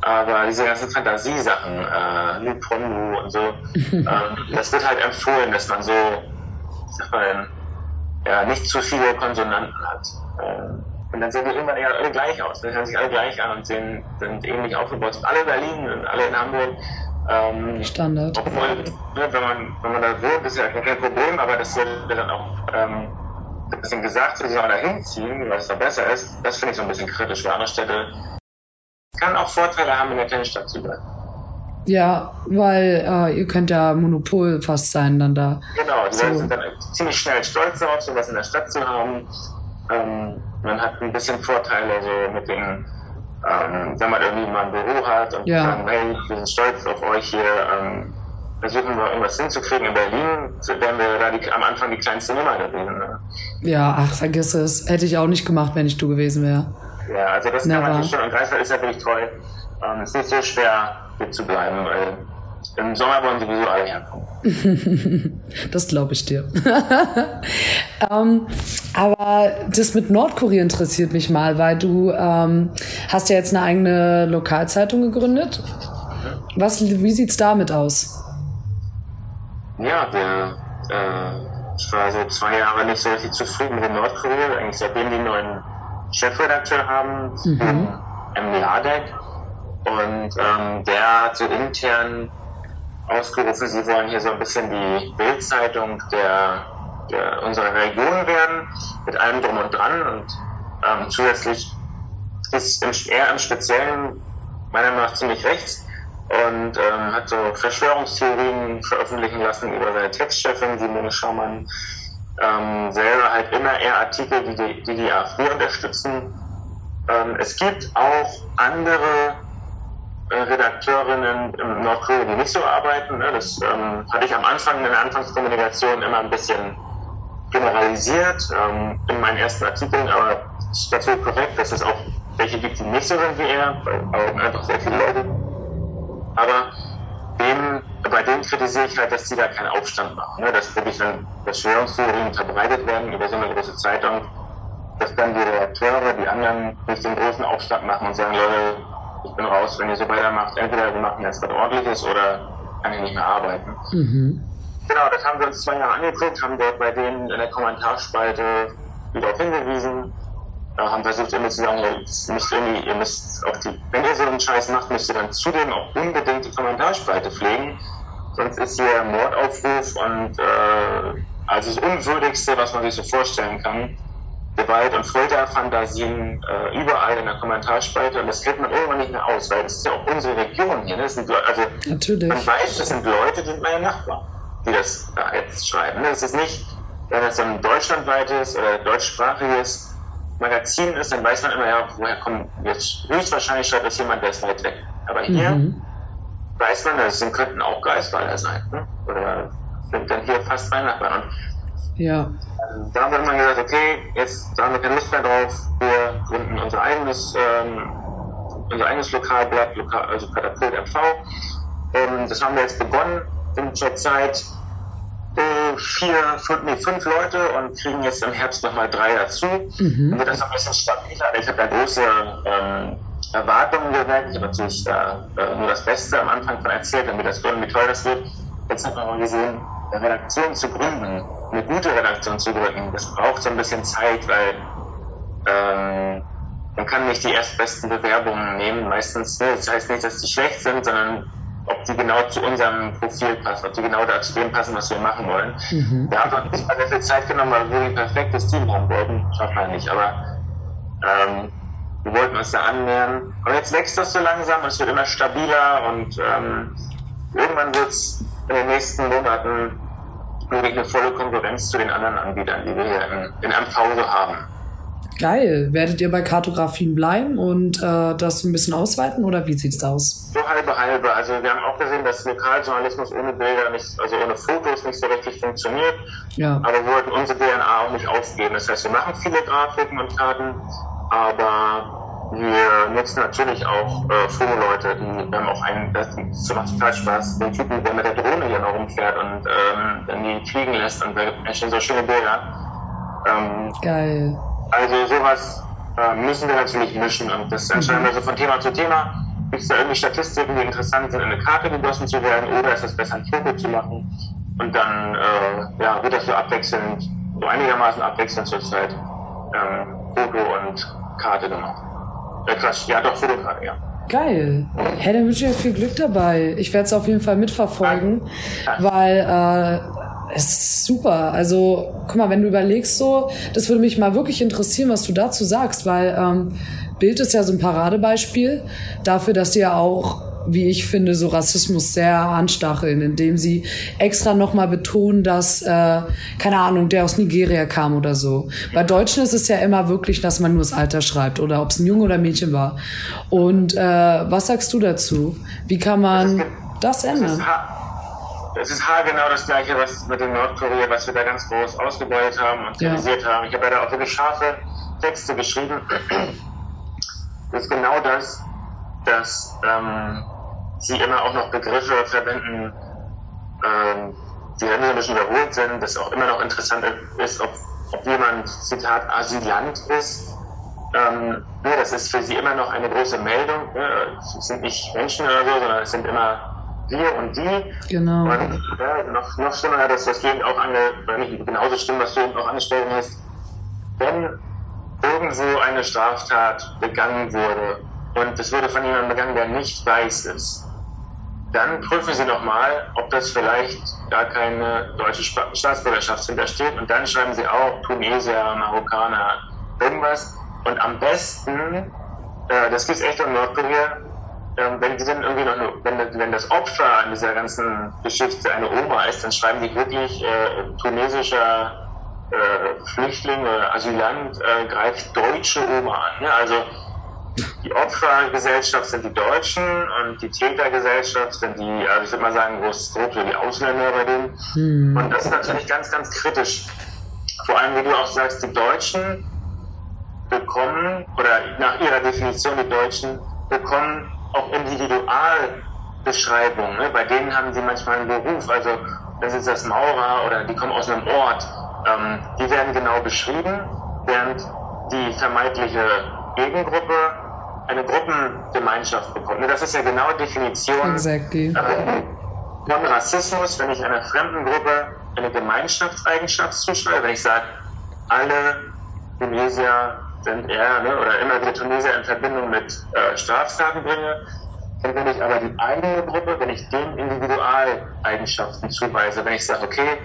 aber diese ganzen Fantasiesachen, äh, Luponlu und so, ähm, das wird halt empfohlen, dass man so, sag mal, ja, nicht zu viele Konsonanten hat. Ähm, und dann sehen die irgendwann eher alle gleich aus. Dann hören sich alle gleich an und sehen, sind ähnlich aufgebaut. Sind alle in Berlin und alle in Hamburg. Ähm, Standard. Obwohl, ne, wenn, man, wenn man da wohnt, ist ja kein Problem, aber das sollte dann auch ähm, ein bisschen gesagt, sie sollen da hinziehen, weil es da besser ist. Das finde ich so ein bisschen kritisch. Für andere Städte kann auch Vorteile haben, in der kleinen Stadt zu bleiben. Ja, weil äh, ihr könnt ja Monopol fast sein dann da. Genau, die so. Leute sind dann ziemlich schnell stolz darauf, sowas in der Stadt zu haben. Ähm, man hat ein bisschen Vorteile so mit den, ähm, wenn man irgendwie mal ein Büro hat und ja. sagen, hey, wir sind stolz auf euch hier, ähm, versuchen wir irgendwas hinzukriegen. In Berlin wären wir da die, am Anfang die kleinste Nummer gewesen. Ne? Ja, ach, vergiss es. Hätte ich auch nicht gemacht, wenn ich du gewesen wäre. Ja, also das Never. kann man schon. Und Greifswald ist ja wirklich toll. Ähm, es ist nicht so schwer, hier zu bleiben, weil im Sommer wollen sowieso alle herkommen. das glaube ich dir. ähm, aber das mit Nordkorea interessiert mich mal, weil du ähm, hast ja jetzt eine eigene Lokalzeitung gegründet. Mhm. Was, wie sieht es damit aus? Ja, wir, äh, ich war so zwei Jahre nicht so richtig zufrieden mit Nordkorea, eigentlich seitdem die neuen Chefredakteur haben, mhm. M. Ladek. Und ähm, der hat so intern ausgerufen, sie wollen hier so ein bisschen die Bildzeitung der, der unserer Region werden, mit allem drum und dran. Und ähm, zusätzlich ist er im Speziellen meiner Meinung nach ziemlich rechts und ähm, hat so Verschwörungstheorien veröffentlichen lassen über seine Textchefin Simone Schaumann ähm, selber halt immer eher Artikel, die die, die, die AfD unterstützen. Ähm, es gibt auch andere äh, Redakteurinnen im Nordkorea, die nicht so arbeiten. Ne? Das ähm, hatte ich am Anfang in der Anfangskommunikation immer ein bisschen generalisiert ähm, in meinen ersten Artikeln, aber es ist dazu korrekt, dass es auch welche gibt, die nicht so sind wie er, weil einfach sehr viele Leute. Aber dem, bei denen kritisiere ich halt, dass sie da keinen Aufstand machen. Ne? Dass wirklich dann Verschwörungstheorien verbreitet werden über so eine große Zeitung, dass dann die Redakteure, die anderen nicht den großen Aufstand machen und sagen, Leute, ich bin raus, wenn ihr so weitermacht, entweder wir machen jetzt was ordentliches oder kann ich nicht mehr arbeiten. Mhm. Genau, das haben wir uns zwei Jahre angeguckt, haben dort bei denen in der Kommentarspalte wieder darauf hingewiesen, haben versucht immer zu sagen, ihr müsst irgendwie, ihr müsst auch die, wenn ihr so einen Scheiß macht, müsst ihr dann zudem auch unbedingt die Kommentarspalte pflegen. Sonst ist hier Mordaufruf und äh, also das Unwürdigste, was man sich so vorstellen kann. Gewalt- und Folterfantasien äh, überall in der Kommentarspalte und das kriegt man irgendwann nicht mehr aus, weil das ist ja auch unsere Region hier. Ne? Das sind, also Natürlich. man weiß, das sind Leute, die sind meine Nachbarn, die das da jetzt schreiben. Ne? Das ist nicht, wenn das ein deutschlandweites oder deutschsprachiges Magazin ist, dann weiß man immer, ja, woher kommt jetzt höchstwahrscheinlich schreibt das jemand, der ist weit weg. Aber hier mhm. weiß man, das könnten auch Geistweiler sein. Ne? Oder sind dann hier fast mein Nachbarn. Ja. Ähm, da haben wir immer gesagt, okay, jetzt haben wir keine Lust mehr drauf, wir gründen unser eigenes, ähm, unser eigenes Lokalblatt, Lokal, also Katapult MV. Und das haben wir jetzt begonnen in der Zeit vier, fünf, nee, fünf Leute und kriegen jetzt im Herbst nochmal drei dazu. Mhm. Dann wird das noch ein bisschen stabiler. Ich habe da große ähm, Erwartungen geweckt. Ich habe natürlich da äh, nur das Beste am Anfang von erzählt, damit das gründen, wie toll das wird. Jetzt hat man mal gesehen, eine Redaktion zu gründen, eine gute Redaktion zu gründen, das braucht so ein bisschen Zeit, weil ähm, man kann nicht die erstbesten Bewerbungen nehmen. Meistens, ne, das heißt nicht, dass die schlecht sind, sondern ob die genau zu unserem Profil passen, ob die genau dazu dem passen, was wir machen wollen. Mhm. Wir haben uns sehr viel Zeit genommen, weil wir ein perfektes Team haben wollten. Schafft man nicht, aber ähm, wir wollten uns da annähern. Und jetzt wächst das so langsam, es wird immer stabiler und ähm, irgendwann wird es in den nächsten Monaten wirklich eine volle Konkurrenz zu den anderen Anbietern, die wir hier in, in MV so haben. Geil. Werdet ihr bei Kartografien bleiben und äh, das ein bisschen ausweiten oder wie sieht's aus? So halbe halbe. Also wir haben auch gesehen, dass Lokaljournalismus ohne Bilder nicht, also ohne Fotos nicht so richtig funktioniert. Ja. Aber wir wollten unsere DNA auch nicht aufgeben. Das heißt, wir machen viele Grafiken und Karten, aber wir nutzen natürlich auch äh, Fotoleute, die wir haben auch einen, das, das macht total Spaß, den Typen, der mit der Drohne hier noch rumfährt und ähm, dann die fliegen lässt und wir entstehen so schöne Bilder. Ähm, Geil. Also sowas äh, müssen wir natürlich mischen und das entscheiden wir so von Thema zu Thema. Gibt es da irgendwie Statistiken, die interessant sind, in eine Karte gegossen zu werden oder ist es besser, ein Foto zu machen? Und dann äh, ja, wird das so abwechselnd, so einigermaßen abwechselnd zur Zeit ähm, Foto und Karte gemacht. Äh, Quatsch, ja doch, Fotokarte, ja. Geil. Hey, dann wünsche ich euch viel Glück dabei. Ich werde es auf jeden Fall mitverfolgen, weil äh, ist super. Also, guck mal, wenn du überlegst so, das würde mich mal wirklich interessieren, was du dazu sagst, weil ähm, Bild ist ja so ein Paradebeispiel dafür, dass die ja auch wie ich finde, so Rassismus sehr anstacheln, indem sie extra nochmal betonen, dass, äh, keine Ahnung, der aus Nigeria kam oder so. Bei Deutschen ist es ja immer wirklich, dass man nur das Alter schreibt oder ob es ein Junge oder ein Mädchen war. Und äh, was sagst du dazu? Wie kann man das ändern? Es ist haargenau das gleiche, was mit dem Nordkorea, was wir da ganz groß ausgebeutet haben und kritisiert ja. haben. Ich habe ja da auch wirklich scharfe Texte geschrieben. Das ist genau das, dass ähm, sie immer auch noch Begriffe verwenden, ähm, die dann ein bisschen überholt sind, dass auch immer noch interessant ist, ob, ob jemand, Zitat, Asylant ist. Ähm, ne, das ist für sie immer noch eine große Meldung. Ne? Es sind nicht Menschen oder so, sondern es sind immer wir und die. Genau. Und ja, noch, noch schlimmer, dass das eben auch ange, nicht genauso schlimm, was du eben auch angestellt hast, wenn irgendwo eine Straftat begangen wurde und es wurde von jemandem begangen, der nicht weiß ist, dann prüfen Sie nochmal, ob das vielleicht gar keine deutsche Staatsbürgerschaft hintersteht und dann schreiben Sie auch Tunesier, Marokkaner, irgendwas und am besten, äh, das gibt es echt in Nordkorea, wenn die dann irgendwie noch, eine, wenn, wenn das Opfer an dieser ganzen Geschichte eine Oma ist, dann schreiben die wirklich äh, tunesischer äh, Flüchtling oder Asylant äh, greift deutsche Oma an. Ne? Also die Opfergesellschaft sind die Deutschen und die Tätergesellschaft sind die, also ich würde mal sagen, groß für die Ausländer bei denen. Mhm. Und das ist natürlich ganz, ganz kritisch. Vor allem, wie du auch sagst, die Deutschen bekommen, oder nach ihrer Definition, die Deutschen bekommen auch Individualbeschreibungen. Ne? Bei denen haben sie manchmal einen Beruf, also das ist das Maurer oder die kommen aus einem Ort. Ähm, die werden genau beschrieben, während die vermeintliche Gegengruppe eine Gruppengemeinschaft bekommt. Ne? Das ist ja genau Definition exactly. äh, von Rassismus, wenn ich einer fremden Gruppe eine Gemeinschaftseigenschaft zuschreibe, wenn ich sage, alle Tunesier sind eher, ne, oder immer wieder Tunesier in Verbindung mit äh, Straftaten bringe. Und wenn ich aber die eigene Gruppe, wenn ich denen Individualeigenschaften zuweise, wenn ich sage, okay,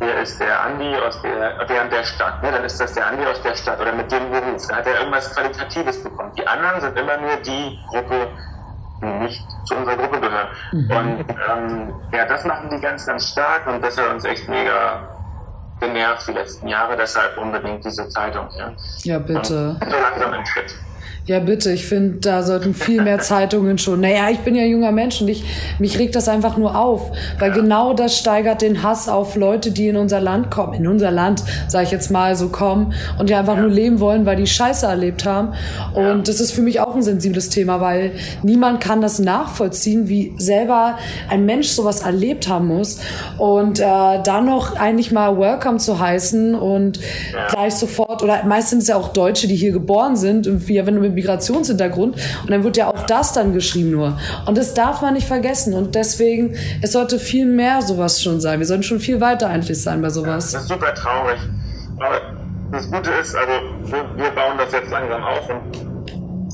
hier ist der Andi aus der, der und der Stadt, ne, dann ist das der Andi aus der Stadt oder mit dem Beruf, dann hat er irgendwas Qualitatives bekommen. Die anderen sind immer nur die Gruppe, die nicht zu unserer Gruppe gehören. Mhm. Und ähm, ja, das machen die ganz, ganz stark und das hat uns echt mega genervt die letzten Jahre, deshalb unbedingt diese Zeitung. Ja, ja bitte. Und so langsam in Schritt. Ja, bitte. Ich finde, da sollten viel mehr Zeitungen schon. Naja, ich bin ja junger Mensch und ich, mich regt das einfach nur auf, weil ja. genau das steigert den Hass auf Leute, die in unser Land kommen, in unser Land, sage ich jetzt mal so kommen und die einfach ja. nur leben wollen, weil die Scheiße erlebt haben. Und ja. das ist für mich auch ein sensibles Thema, weil niemand kann das nachvollziehen, wie selber ein Mensch sowas erlebt haben muss und äh, dann noch eigentlich mal Welcome zu heißen und gleich sofort oder meistens ja auch Deutsche, die hier geboren sind und wie wenn du mit Migrationshintergrund. Und dann wird ja auch das dann geschrieben nur. Und das darf man nicht vergessen. Und deswegen, es sollte viel mehr sowas schon sein. Wir sollten schon viel weiter eigentlich sein bei sowas. Das ist super traurig. Aber das Gute ist, also wir bauen das jetzt langsam auf und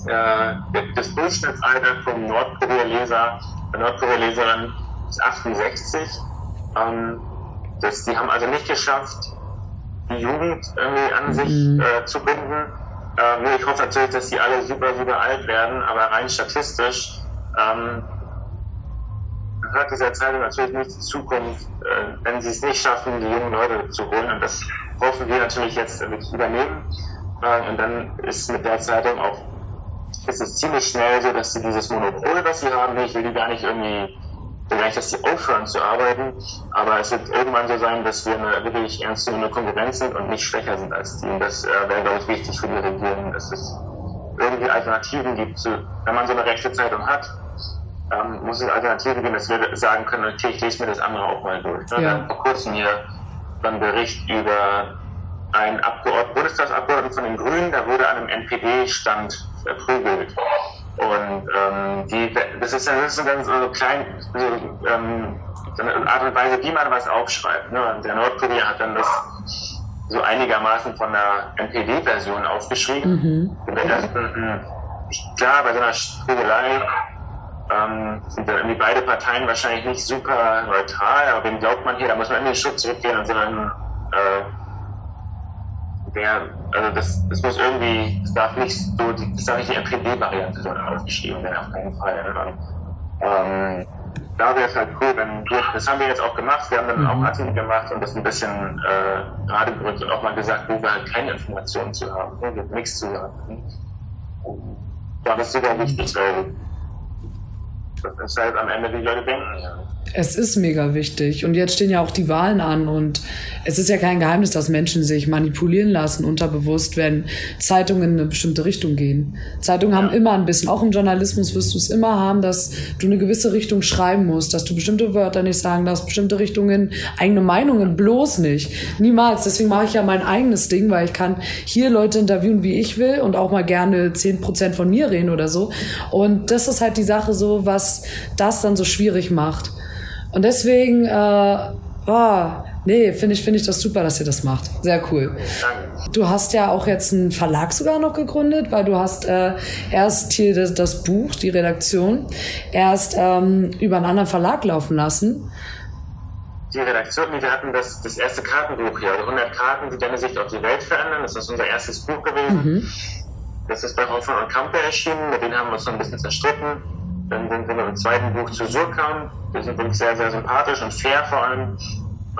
äh, das Durchschnittsalter vom Nordkorea-Leser, der Nordkorea-Leserin ist 68. Ähm, das, die haben also nicht geschafft, die Jugend irgendwie an sich mhm. äh, zu binden. Ähm, ich hoffe natürlich, dass die alle super, super alt werden, aber rein statistisch ähm, gehört dieser Zeitung natürlich nicht in Zukunft, äh, wenn sie es nicht schaffen, die jungen Leute zu holen. Und das hoffen wir natürlich jetzt wirklich übernehmen. Äh, und dann ist mit der Zeitung auch, ist es ziemlich schnell so, dass sie dieses Monopol, was sie haben, ich will die gar nicht irgendwie vielleicht, dass sie aufhören zu arbeiten, aber es wird irgendwann so sein, dass wir eine wirklich ernstzunehmende Konkurrenz sind und nicht schwächer sind als die. Und das äh, wäre, glaube ich, wichtig für die Regierung, dass es irgendwie Alternativen gibt. Zu, wenn man so eine rechte Zeitung hat, ähm, muss es Alternativen geben, dass wir sagen können, okay, ich lese mir das andere auch mal durch. Ne? Ja. vor kurzem hier ein Bericht über einen Abgeordneten, Bundestagsabgeordneten von den Grünen, der wurde an einem NPD-Stand verprügelt. Und ähm, die, das ist dann, das ist dann so klein, so, ähm, so eine Art und Weise, wie man was aufschreibt. Ne? Und der Nordkorea hat dann das so einigermaßen von der NPD-Version aufgeschrieben. Mhm. Und der dachte, hm, klar, bei so einer Striegelei ähm, sind dann irgendwie beide Parteien wahrscheinlich nicht super neutral, aber wem glaubt man hier, da muss man in den Schutz zurückgehen und sagen, äh, der, also das, das muss irgendwie, das darf nicht so, das darf nicht die NPD-Variante so aufgeschrieben werden, auf keinen Fall. Ähm, da wäre es halt cool, wenn wir, das haben wir jetzt auch gemacht, wir haben dann mhm. auch Artikel gemacht und das ein bisschen äh, gerade gerückt und auch mal gesagt, wo wir halt keine Informationen zu haben, wo wir nichts zu haben. Ja, das ist sogar wichtig, weil das ist halt am Ende, wie Leute denken. Ja. Es ist mega wichtig. Und jetzt stehen ja auch die Wahlen an. Und es ist ja kein Geheimnis, dass Menschen sich manipulieren lassen, unterbewusst, wenn Zeitungen in eine bestimmte Richtung gehen. Zeitungen ja. haben immer ein bisschen, auch im Journalismus wirst du es immer haben, dass du eine gewisse Richtung schreiben musst, dass du bestimmte Wörter nicht sagen darfst, bestimmte Richtungen, eigene Meinungen bloß nicht. Niemals. Deswegen mache ich ja mein eigenes Ding, weil ich kann hier Leute interviewen, wie ich will und auch mal gerne zehn Prozent von mir reden oder so. Und das ist halt die Sache so, was das dann so schwierig macht. Und deswegen, äh, oh, nee, finde ich, finde ich das super, dass ihr das macht. Sehr cool. Du hast ja auch jetzt einen Verlag sogar noch gegründet, weil du hast äh, erst hier das, das Buch, die Redaktion, erst ähm, über einen anderen Verlag laufen lassen. Die Redaktion, wir hatten das, das erste Kartenbuch hier, 100 Karten, die deine Sicht auf die Welt verändern. Das ist unser erstes Buch gewesen. Mhm. Das ist bei Hoffmann und Kampe erschienen, mit denen haben wir uns so ein bisschen zerstritten. Dann sind wir im zweiten Buch zu Surkamp. Wir sind uns sehr, sehr sympathisch und fair vor allem.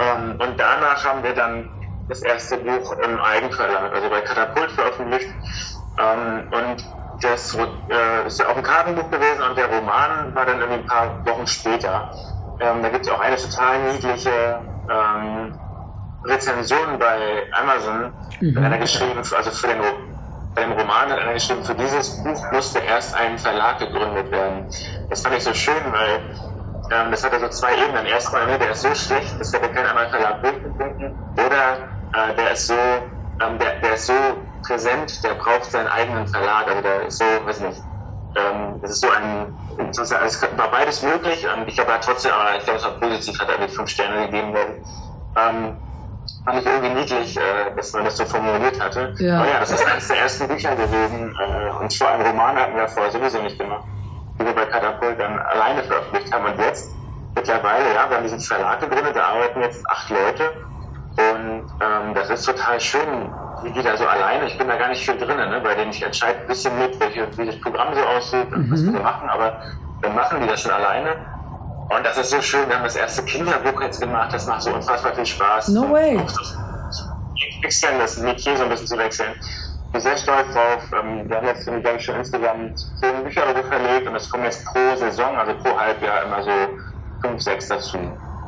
Ähm, und danach haben wir dann das erste Buch im Eigenverlag, also bei Katapult veröffentlicht. Ähm, und das äh, ist ja auch ein Kartenbuch gewesen und der Roman war dann irgendwie ein paar Wochen später. Ähm, da gibt es auch eine total niedliche ähm, Rezension bei Amazon, mhm. einer geschrieben, also für den beim Roman hat einer geschrieben, für dieses Buch musste erst ein Verlag gegründet werden. Das fand ich so schön, weil ähm, das hatte so zwei Ebenen. Erstmal, ne, der ist so schlecht, das hätte kein anderer Verlag durchgefunden. Oder äh, der ist so, ähm, der, der ist so präsent, der braucht seinen eigenen Verlag. Also der ist so, weiß nicht, ähm, das ist so ein, sozusagen, es war beides möglich. Und ich glaube, er hat trotzdem, aber ich glaube, es war positiv, hat er mit fünf Sterne gegeben worden. Ähm, fand ich irgendwie niedlich, äh, dass man das so formuliert hatte. Ja. Aber ja, das ist eines der ersten Bücher gewesen. Äh, und so einen Roman hatten wir vorher sowieso nicht gemacht, die wir bei Katapult dann alleine veröffentlicht haben. Und jetzt, mittlerweile, ja, wir haben diesen Verlag gegründet, da arbeiten jetzt acht Leute. Und ähm, das ist total schön, wie die da so alleine, ich bin da gar nicht viel drin, ne, bei denen ich entscheide ein bisschen mit, welche, wie das Programm so aussieht und mhm. was wir machen, aber dann machen die das schon alleine. Und das ist so schön, wir haben das erste Kinderbuch jetzt gemacht, das macht so unfassbar viel Spaß. No way. Wechseln, das Metier so ein bisschen zu wechseln. Ich bin sehr stolz drauf. Ähm, wir haben jetzt, glaube ich, schon insgesamt zehn Bücher verlegt und es kommen jetzt pro Saison, also pro Halbjahr immer so fünf, sechs dazu.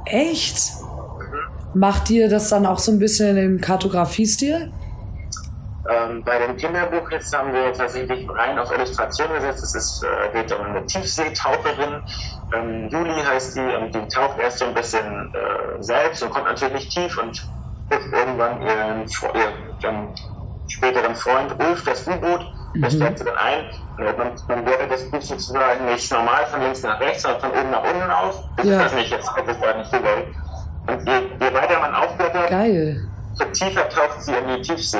Echt? Mhm. Macht ihr das dann auch so ein bisschen im Kartografiestil? Ähm, bei dem Kinderbuch jetzt haben wir tatsächlich rein auf Illustration gesetzt. Es ist, äh, geht um eine Tiefseetaucherin. Ähm, Juli heißt die und die taucht erst so ein bisschen äh, selbst und kommt natürlich nicht tief und trifft irgendwann ihren, ihren späteren Freund Ulf, das U-Boot. Mhm. Das steigt sie dann ein. Und man, man blättert das Buch sozusagen nicht normal von links nach rechts, sondern von oben nach unten auf. Das ja. ist nicht, jetzt kommt es da nicht so weit. Und je, je weiter man aufblättert, Geil so tiefer taucht sie in die Tiefsee.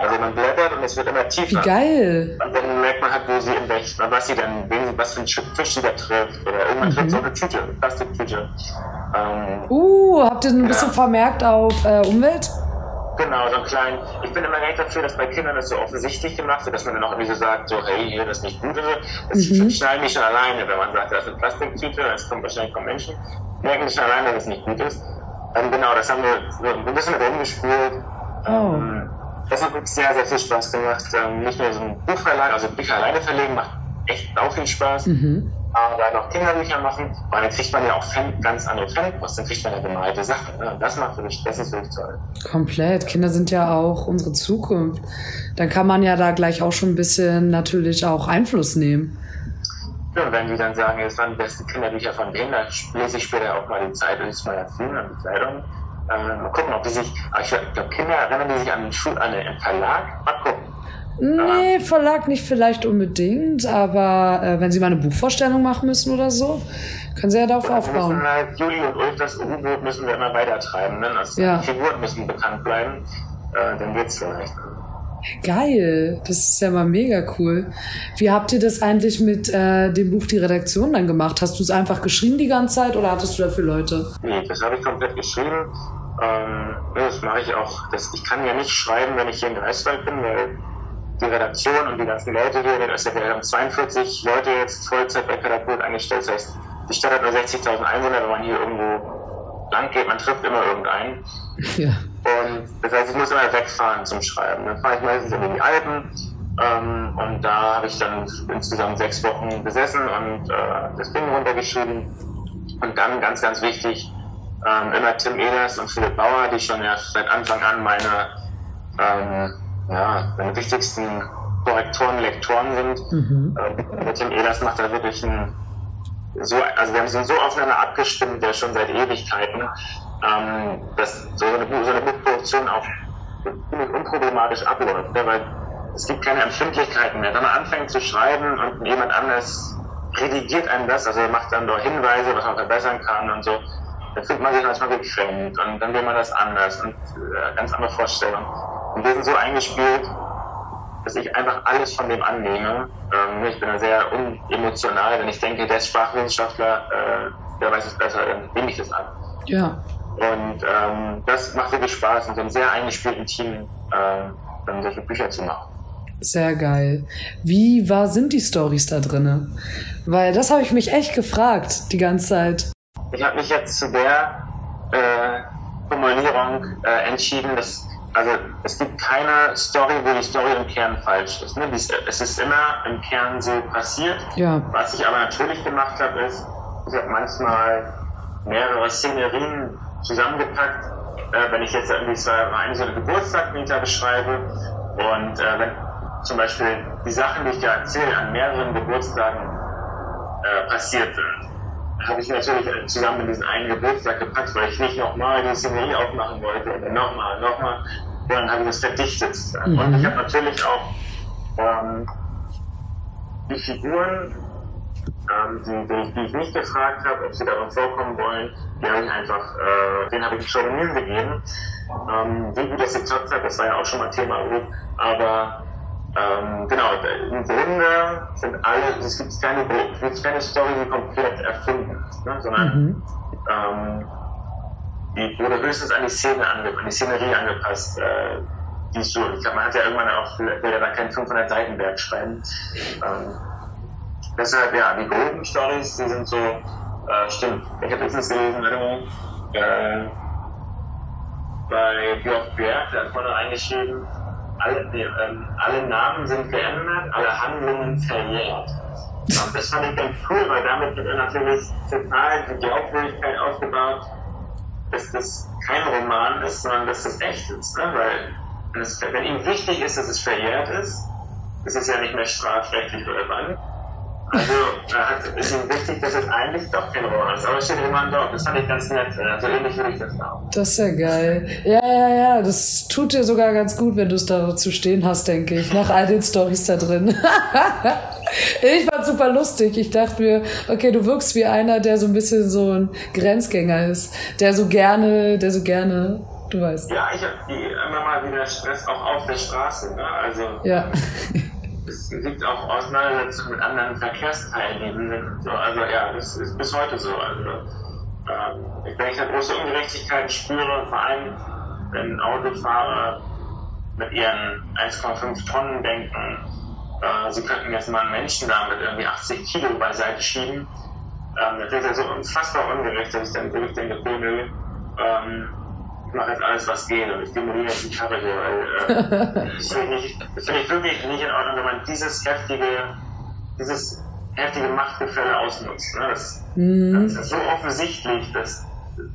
Also man blättert und es wird immer tiefer. Wie geil! Und dann merkt man halt, wo sie in welch, was sie dann, was für ein Fisch sie da trifft. Oder irgendwann mhm. trifft so eine Tüte, eine Plastiktüte. Ähm, uh, habt ihr ein bisschen ja. vermerkt auf äh, Umwelt? Genau, so ein kleinen. Ich bin immer recht dafür, dass bei Kindern das so offensichtlich gemacht wird, dass man dann auch irgendwie so sagt, so, hey, hier, das ist nicht gut. Das mhm. schneiden die schon alleine, wenn man sagt, das ist eine Plastiktüte, das kommt wahrscheinlich vom Menschen, merken die schon alleine, dass es nicht gut ist. Ähm, genau, das haben wir so ein bisschen mit rumgespielt. Oh. Ähm, das hat uns sehr, sehr viel Spaß gemacht. Ähm, nicht nur so ein Buchverlag, also Bücher alleine verlegen, macht echt auch viel Spaß. Mhm aber noch Kinderbücher machen, weil dann kriegt man ja auch Fan, ganz andere Fanpost, dann kriegt man ja gemalte Sachen. Ne? Das macht wirklich, das ist wirklich toll. Komplett. Kinder sind ja auch unsere Zukunft. Dann kann man ja da gleich auch schon ein bisschen natürlich auch Einfluss nehmen. Ja, wenn die dann sagen, es waren die besten Kinderbücher von denen, dann lese ich später auch mal die Zeit und mal Magazin und die Kleidung. Ähm, mal gucken, ob die sich, aber ich glaube, Kinder erinnern die sich an den, Schul, an den Verlag. Mal gucken. Nee, Verlag nicht vielleicht unbedingt, aber äh, wenn Sie mal eine Buchvorstellung machen müssen oder so, können Sie ja darauf ja, aufbauen. Müssen halt Juli und Ulf, das U-Boot müssen wir immer weitertreiben, ne? Also ja. Die Figuren müssen bekannt bleiben, äh, dann geht's vielleicht. Geil, das ist ja mal mega cool. Wie habt ihr das eigentlich mit äh, dem Buch Die Redaktion dann gemacht? Hast du es einfach geschrieben die ganze Zeit oder hattest du dafür Leute? Nee, das habe ich komplett geschrieben. Ähm, das mache ich auch. Das, ich kann ja nicht schreiben, wenn ich hier in Greifswald bin, weil die Redaktion und die ganzen Leute hier, also wir haben 42 Leute jetzt Vollzeit bei Katapult eingestellt. Das heißt, die Stadt hat nur 60.000 Einwohner, wenn man hier irgendwo lang geht, man trifft immer irgendeinen. Ja. Und das heißt, ich muss immer wegfahren zum Schreiben. Dann fahre ich meistens in die Alpen ähm, und da habe ich dann insgesamt sechs Wochen gesessen und äh, das Ding runtergeschrieben. Und dann, ganz, ganz wichtig, ähm, immer Tim Ehlers und Philipp Bauer, die schon ja seit Anfang an meine ähm, ja, meine wichtigsten Korrektoren, Lektoren sind. Mhm. Äh, Tim Ehlers macht da wirklich ein, so, also wir haben sind so aufeinander abgestimmt, der schon seit Ewigkeiten, ähm, dass so eine, so eine Buchproduktion auch ziemlich unproblematisch abläuft, ne? weil es gibt keine Empfindlichkeiten mehr. Wenn man anfängt zu schreiben und jemand anders redigiert einem das, also macht dann dort Hinweise, was man verbessern kann und so, dann fühlt man sich manchmal gekränkt und dann will man das anders und äh, ganz andere Vorstellungen. Und wir sind so eingespielt, dass ich einfach alles von dem annehme. Ähm, ich bin da sehr unemotional. Wenn ich denke, der ist Sprachwissenschaftler, äh, der weiß es besser, dann nehme ich das an. Ja. Und ähm, das macht wirklich Spaß, in so einem sehr eingespielten Team äh, dann solche Bücher zu machen. Sehr geil. Wie wahr sind die Stories da drinne? Weil das habe ich mich echt gefragt die ganze Zeit. Ich habe mich jetzt zu der äh, Formulierung äh, entschieden, dass also es gibt keine Story, wo die Story im Kern falsch ist. Ne? Es ist immer im Kern so passiert. Ja. Was ich aber natürlich gemacht habe, ist, ich habe manchmal mehrere Szenerien zusammengepackt. Äh, wenn ich jetzt irgendwie so eine so eine Geburtstag beschreibe und äh, wenn zum Beispiel die Sachen, die ich da erzähle, an mehreren Geburtstagen äh, passiert sind, habe ich natürlich zusammen in diesen einen Geburtstag gepackt, weil ich nicht nochmal die Szenerie aufmachen wollte oder nochmal, nochmal. Dann habe ich das verdichtet. Mhm. Und ich habe natürlich auch ähm, die Figuren, ähm, die, die, die, ich nicht gefragt habe, ob sie darin vorkommen wollen, die habe ich einfach, äh, denen habe ich schon Mühe gegeben. Ähm, wie gut das geklappt hat, das war ja auch schon mal Thema, aber ähm, genau, im Grunde sind alle, es gibt keine, es gibt keine Story, die komplett erfunden ist, ne? sondern mhm. ähm, die wurde höchstens an die Szene angepasst, an die Szenerie angepasst. Äh, die so, ich glaube, man hat ja irgendwann auch, will ja da kein 500 Seitenwerk schreiben. Ähm, deshalb, ja, die groben Stories, die sind so, äh, stimmt, ich habe letztens gelesen, irgendwo, äh, bei Georg Berg, der hat vorne eingeschrieben, alle, ähm, alle Namen sind geändert, alle Handlungen verjährt. Und das fand ich ganz cool, weil damit wird natürlich total die Glaubwürdigkeit aufgebaut, dass das kein Roman ist, sondern dass das echt ist. Ne? Weil wenn, es, wenn ihm wichtig ist, dass es verjährt ist, ist es ja nicht mehr strafrechtlich relevant. Also äh, ist ihm wichtig, dass es eigentlich doch kein Roman ist. Aber es steht immer dort. Das fand ich ganz nett. Also ähnlich würde ich das auch. Das ist ja geil. Ja, ja, ja. Das tut dir sogar ganz gut, wenn du es da zu stehen hast, denke ich. Nach all den Stories da drin. ich fand super lustig. Ich dachte mir, okay, du wirkst wie einer, der so ein bisschen so ein Grenzgänger ist. Der so gerne, der so gerne Du weißt. Ja, ich habe immer mal wieder Stress auch auf der Straße. Ne? Also, ja es gibt auch Auseinandersetzungen mit anderen Verkehrsteilnehmenden und so. Also ja, das ist bis heute so. Also ähm, wenn ich da große Ungerechtigkeiten spüre, vor allem wenn Autofahrer mit ihren 1,5 Tonnen denken, äh, sie könnten jetzt mal einen Menschen da mit irgendwie 80 Kilo beiseite schieben. Ähm, das ist ja so unfassbar ungerecht, dass ich dann wirklich denke, okay, ähm, ich mache jetzt alles, was geht und ich demoliere jetzt die Karre hier, weil äh, das finde ich, find ich wirklich nicht in Ordnung, wenn man dieses heftige, dieses heftige Machtgefälle ausnutzt. Ne? Das, mhm. das ist so offensichtlich, dass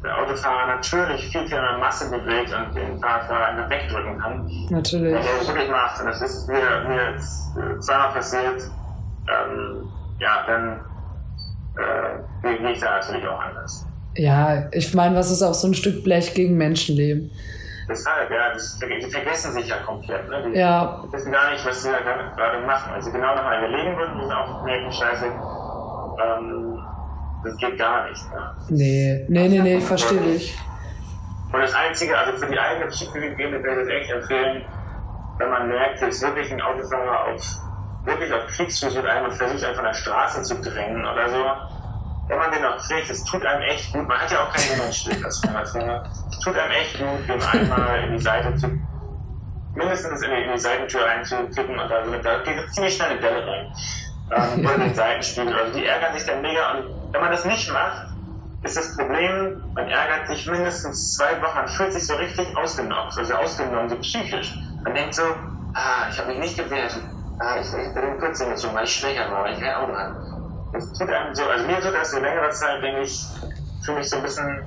der Autofahrer natürlich viel, viel mehr Masse bewegt und den einfach wegdrücken kann. Natürlich. Was er das wirklich macht. Und das ist mir, mir jetzt äh, zweimal passiert. Ähm, ja, dann äh, gehe ich da natürlich auch anders. Ja, ich meine, was ist auch so ein Stück Blech gegen Menschenleben? Deshalb, ja, das, die vergessen sich ja komplett. Ne? Die ja. wissen gar nicht, was sie da gerade machen. Also genau nochmal überlegen würden, sind auch merken, scheiße, ähm, das geht gar nicht. Ne? Nee, nee, nee, nee, ich verstehe dich. Und das Einzige, also für die eigene Psychologie würde ich das echt empfehlen, wenn man merkt, jetzt wirklich ein Autofahrer auf, wirklich auf Kriegsfuß ein und versucht, einfach von der Straße zu drängen oder so, wenn man den noch kriegt, es tut einem echt gut. Man hat ja auch keinen Nummernschild als Fahrradfahrer. Es tut einem echt gut, den einmal in die Seite zu, mindestens in die, in die Seitentür reinzuklicken und da, da geht ziemlich schnell eine Bälle rein. Ähm, oder den Seitenspiegel. Also die ärgern sich dann mega und wenn man das nicht macht, ist das Problem, man ärgert sich mindestens zwei Wochen, fühlt sich so richtig ausgenockt, also ausgenommen, so psychisch. Man denkt so, ah, ich habe mich nicht gewehrt, ah, ich, ich bin Kürzling gezogen, weil ich schwächer war, ich kein Auto hatte. Das tut einem so, also mir tut das in längerer Zeit, denke ich, für mich so ein bisschen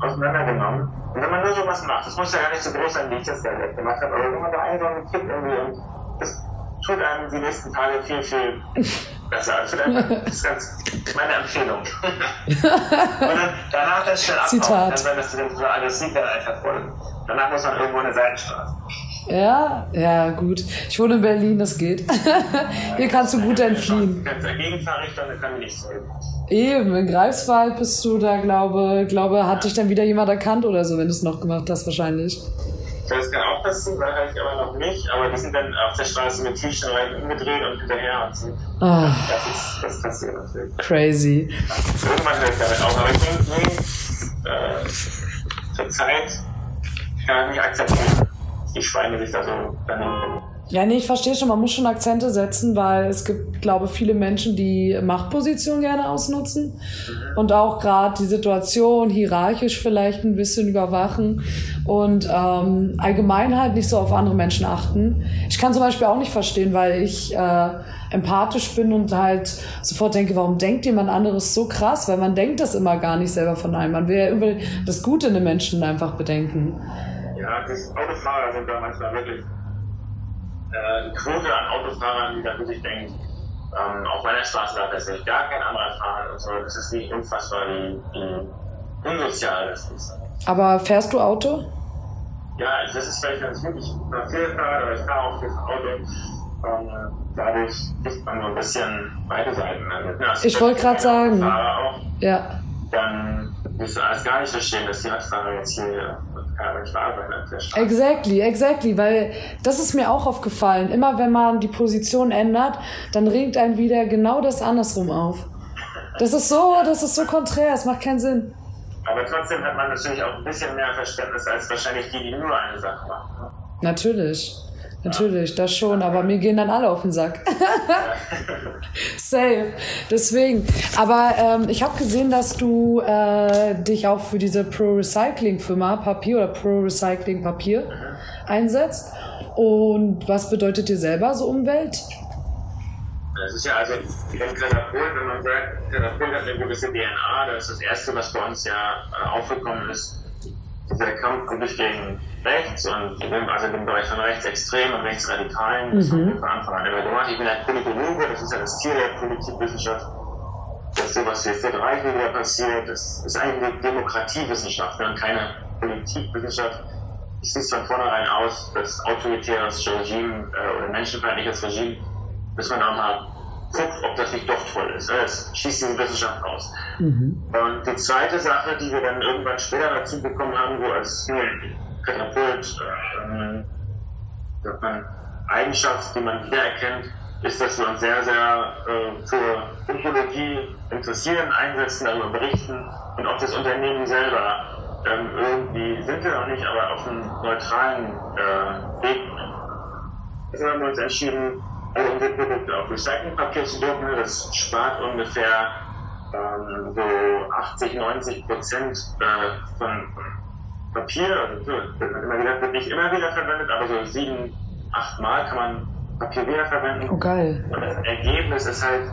auseinandergenommen. Und wenn man nur sowas macht, das muss ja gar nicht so groß sein, wie ich das da gemacht habe, aber wenn man da einen so einen Kick irgendwie das tut einem die nächsten Tage viel, viel besser. Also das ist ganz meine Empfehlung. und dann, danach dann schnell dass du dann so aggressiv dann einfach folgen. Danach muss man irgendwo eine Seitenstraße. Ja, ja, gut. Ich wohne in Berlin, das geht. Hier kannst du gut entfliehen. Dagegen fahre ich dann, kann ich nicht so. Eben, in Greifswald bist du da, glaube, glaube, hat dich dann wieder jemand erkannt oder so, wenn du es noch gemacht hast, wahrscheinlich. Das kann auch passieren, da habe ich aber noch nicht. Aber die sind dann auf der Straße mit Tiefschneiden umgedreht und hinterher und so. Oh. Das, ist, das passiert natürlich. Crazy. Irgendwann ich damit auch. Aber ich bin äh, zur Zeit kann ich nicht akzeptieren, die Schweine sich da so daneben ja, nee, ich verstehe schon, man muss schon Akzente setzen, weil es gibt, glaube ich, viele Menschen, die Machtposition gerne ausnutzen mhm. und auch gerade die Situation hierarchisch vielleicht ein bisschen überwachen und ähm, allgemein halt nicht so auf andere Menschen achten. Ich kann zum Beispiel auch nicht verstehen, weil ich äh, empathisch bin und halt sofort denke, warum denkt jemand anderes so krass? Weil man denkt das immer gar nicht selber von einem. Man will ja irgendwie das Gute in den Menschen einfach bedenken. Ja, das Autofahrer sind da manchmal wirklich äh, Quote an Autofahrern, die da wirklich denken, ähm, auf meiner Straße darf jetzt nicht gar kein anderer fahren und so. Das ist nicht unfassbar, wie, wie unsozial das ist. Aber fährst du Auto? Ja, das ist vielleicht ganz gut. Ich fahre viel Fahrrad, aber ich fahre auch viel Auto. Ähm, dadurch ist man so ein bisschen beide Seiten. Also, ich wollte gerade sagen. Auch, ja. Dann wirst du alles gar nicht verstehen, dass die Radfahrer jetzt hier Exactly, exactly, weil das ist mir auch aufgefallen. Immer wenn man die Position ändert, dann regt einen wieder genau das andersrum auf. Das ist so, das ist so konträr, es macht keinen Sinn. Aber trotzdem hat man natürlich auch ein bisschen mehr Verständnis als wahrscheinlich die, die nur eine Sache machen. Ne? Natürlich. Natürlich, das schon, aber mir gehen dann alle auf den Sack. Safe. Deswegen. Aber ähm, ich habe gesehen, dass du äh, dich auch für diese Pro-Recycling-Firma Papier oder Pro-Recycling Papier mhm. einsetzt. Und was bedeutet dir selber so Umwelt? Das ist ja also, wenn Katapult, wenn man sagt, Katapult hat eine gewisse DNA, das ist das Erste, was bei uns ja äh, aufgekommen ist dieser Kampf wirklich gegen rechts und also den Bereich von Rechtsextremen und Rechtsradikalen, das mhm. von Anfang an immer gemacht. Ich bin ein Politologe, das ist ja das Ziel der Politikwissenschaft, dass sowas wie Reich wieder passiert. Das ist eigentlich eine Demokratiewissenschaft und keine Politikwissenschaft. Ich sehe es von vornherein aus, dass autoritäres Regime äh, oder menschenfeindliches Regime, dass man auch mal guckt, ob das nicht doch toll ist. Das schießt diese Wissenschaft aus. Mhm. Und die zweite Sache, die wir dann irgendwann später dazu bekommen haben, wo als Katapult ähm, man Eigenschaft, die man wiedererkennt, ist, dass wir uns sehr, sehr äh, für Ökologie interessieren, einsetzen, darüber berichten und auch das Unternehmen selber ähm, irgendwie sind wir noch nicht, aber auf einem neutralen äh, Weg. Deshalb haben wir uns entschieden, unsere Produkte auf Recyclingpapier zu drucken. Das spart ungefähr ähm, so 80, 90 Prozent äh, von Papier. Also, immer wieder, wird nicht immer wieder verwendet, aber so sieben, acht Mal kann man Papier wiederverwenden. Oh, geil. Und das Ergebnis ist halt,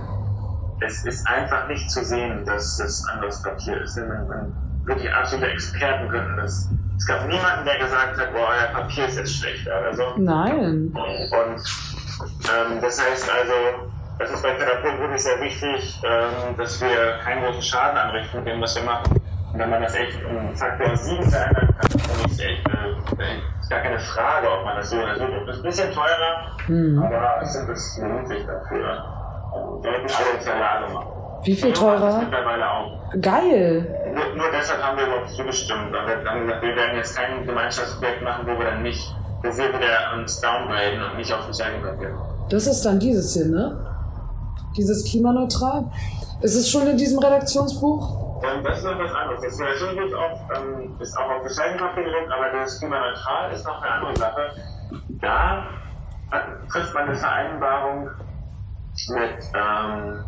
es ist einfach nicht zu sehen, dass das anderes Papier ist. Man, man, wirklich absolute Experten könnten das. Es gab niemanden, der gesagt hat, boah, euer Papier ist jetzt schlecht. Also, Nein. Und ähm, das heißt also, das ist bei Therapeuten wirklich sehr wichtig, ähm, dass wir keinen großen Schaden anrichten mit dem, was wir machen. Und wenn man das echt um Faktor 7 verändern kann, dann ist echt äh, gar keine Frage, ob man das so oder so tut. Das ist ein bisschen teurer, Mhm. aber es sind- es lohnt sich dafür. Also, sollten alle Verlage machen. Wie viel teurer? mittlerweile auch. Geil. Nur, nur deshalb haben wir überhaupt zugestimmt. Wir werden jetzt kein Gemeinschaftsprojekt machen, wo wir dann nicht, wo wir wieder uns downgraden und nicht auf Recycling papier. Das ist dann dieses hier, ne? Dieses klimaneutral. Ist es schon in diesem Redaktionsbuch? Ähm, das ist noch was anderes. Das ist auch, ähm, ist auch auf Recyclingpapier gedruckt, aber das klimaneutral ist noch eine andere Sache. Da hat, trifft man eine Vereinbarung mit, ähm,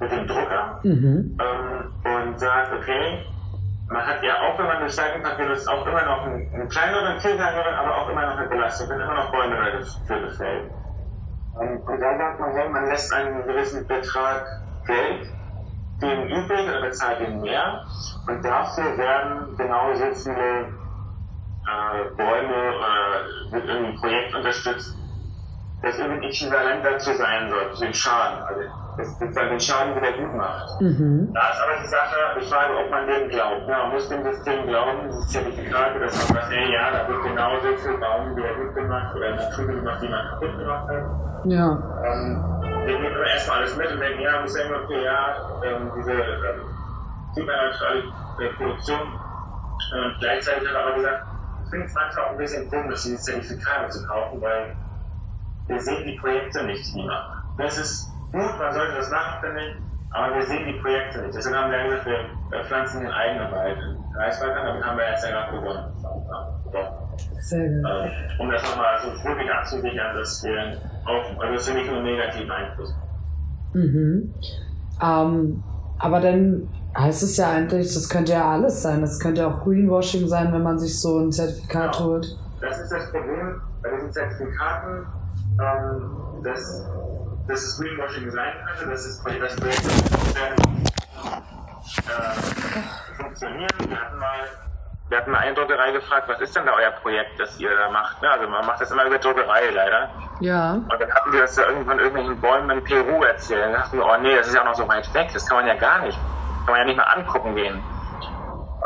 mit dem Drucker Mhm. ähm, und sagt, okay, man hat ja auch, wenn man Recyclingpapier nutzt, auch immer noch einen, einen kleineren, viel kleineren, aber auch immer noch eine Belastung, wenn immer noch Bäume dafür gefällt. Ähm, und da sagt man, hey, man lässt einen gewissen Betrag Geld dem übrig oder bezahlt ihm mehr und dafür werden genau viele äh, Bäume oder wird irgendwie ein Projekt unterstützt, das irgendwie äquivalent dazu sein soll, zu den Schaden, also das sozusagen den Schaden wieder gut macht. Mhm. Da ist aber die Sache, die Frage, ob man dem glaubt. Ja, man muss dem System glauben, dieses Zertifikat, dass man sagt, ey, ja, da wird genau so viel Baum wieder gut gemacht oder Natur gemacht, die man kaputt gemacht hat. Ja. Ähm, wir nehmen immer erstmal alles mit und denken, ja, muss sagen, okay, ja, ähm, diese ähm, klimaneutrale äh, Produktion. Und gleichzeitig hat er aber gesagt, ich finde es manchmal auch ein bisschen komisch, diese Zertifikate zu kaufen, weil wir sehen die Projekte nicht, die die machen. Das ist gut, man sollte das machen, finde ich, aber wir sehen die Projekte nicht. Deswegen haben wir gesagt, wir pflanzen den eigenen Wald in Greifswald an, damit haben wir jetzt ja gerade gewonnen. Sehr gut. Ähm, um das nochmal so wirklich abzusichern, dass wir auch, also dass wir nicht nur negativen Einfluss haben. Mhm. Ähm, aber dann heißt es ja eigentlich, das könnte ja alles sein. Das könnte ja auch Greenwashing sein, wenn man sich so ein Zertifikat Genau. holt. Das ist das Problem bei diesen Zertifikaten, ähm, dass, dass es Greenwashing sein könnte, dass es das Projekt äh, funktionieren. Wir hatten mal wir hatten mal eine Druckerei gefragt, was ist denn da euer Projekt, das ihr da macht? Ja, also man macht das immer über Druckerei leider. Ja. Und dann hatten wir das da irgendwann irgendwelchen Bäumen in Peru erzählt. Dann dachten wir, oh nee, das ist ja auch noch so weit weg, das kann man ja gar nicht. Kann man ja nicht mal angucken gehen.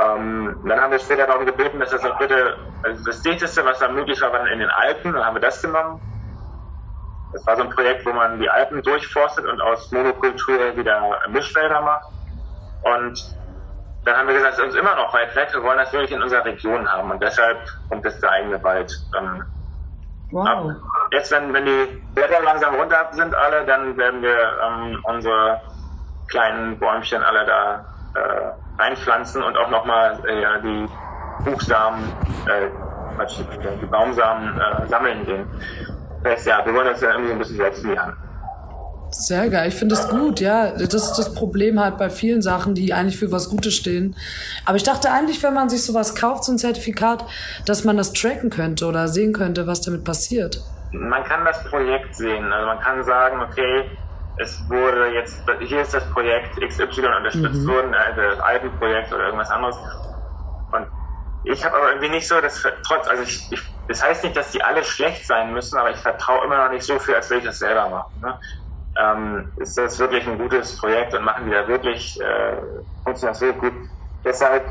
Ähm, dann haben wir später darum gebeten, dass das auch bitte, also das dichteste, was da möglich war, war in den Alpen, dann haben wir das genommen. Das war so ein Projekt, wo man die Alpen durchforstet und aus Monokultur wieder Mischwälder macht. Und dann haben wir gesagt, es ist uns immer noch weit weg, wir wollen das wirklich in unserer Region haben und deshalb kommt jetzt der eigene Wald. Ähm, Wow. Jetzt, wenn, wenn die Blätter langsam runter sind alle, dann werden wir ähm, unsere kleinen Bäumchen alle da äh, einpflanzen und auch nochmal äh, die Buchsamen, äh, die Baumsamen äh, sammeln gehen. Ja, wir wollen das ja irgendwie so ein bisschen selbst Hand. Sehr geil. Ich finde das gut, ja. Das ist das Problem halt bei vielen Sachen, die eigentlich für was Gutes stehen. Aber ich dachte eigentlich, wenn man sich sowas kauft, so ein Zertifikat, dass man das tracken könnte oder sehen könnte, was damit passiert. Man kann das Projekt sehen. Also man kann sagen, okay, es wurde jetzt, hier ist das Projekt XY unterstützt worden, also das Alpenprojekt oder irgendwas anderes. Und ich habe aber irgendwie nicht so, dass trotz, also ich, ich, das heißt nicht, dass die alle schlecht sein müssen, aber ich vertraue immer noch nicht so viel, als will ich das selber machen. Ne? Ähm, ist das wirklich ein gutes Projekt und machen die da wirklich, äh, funktioniert das wirklich gut. Deshalb,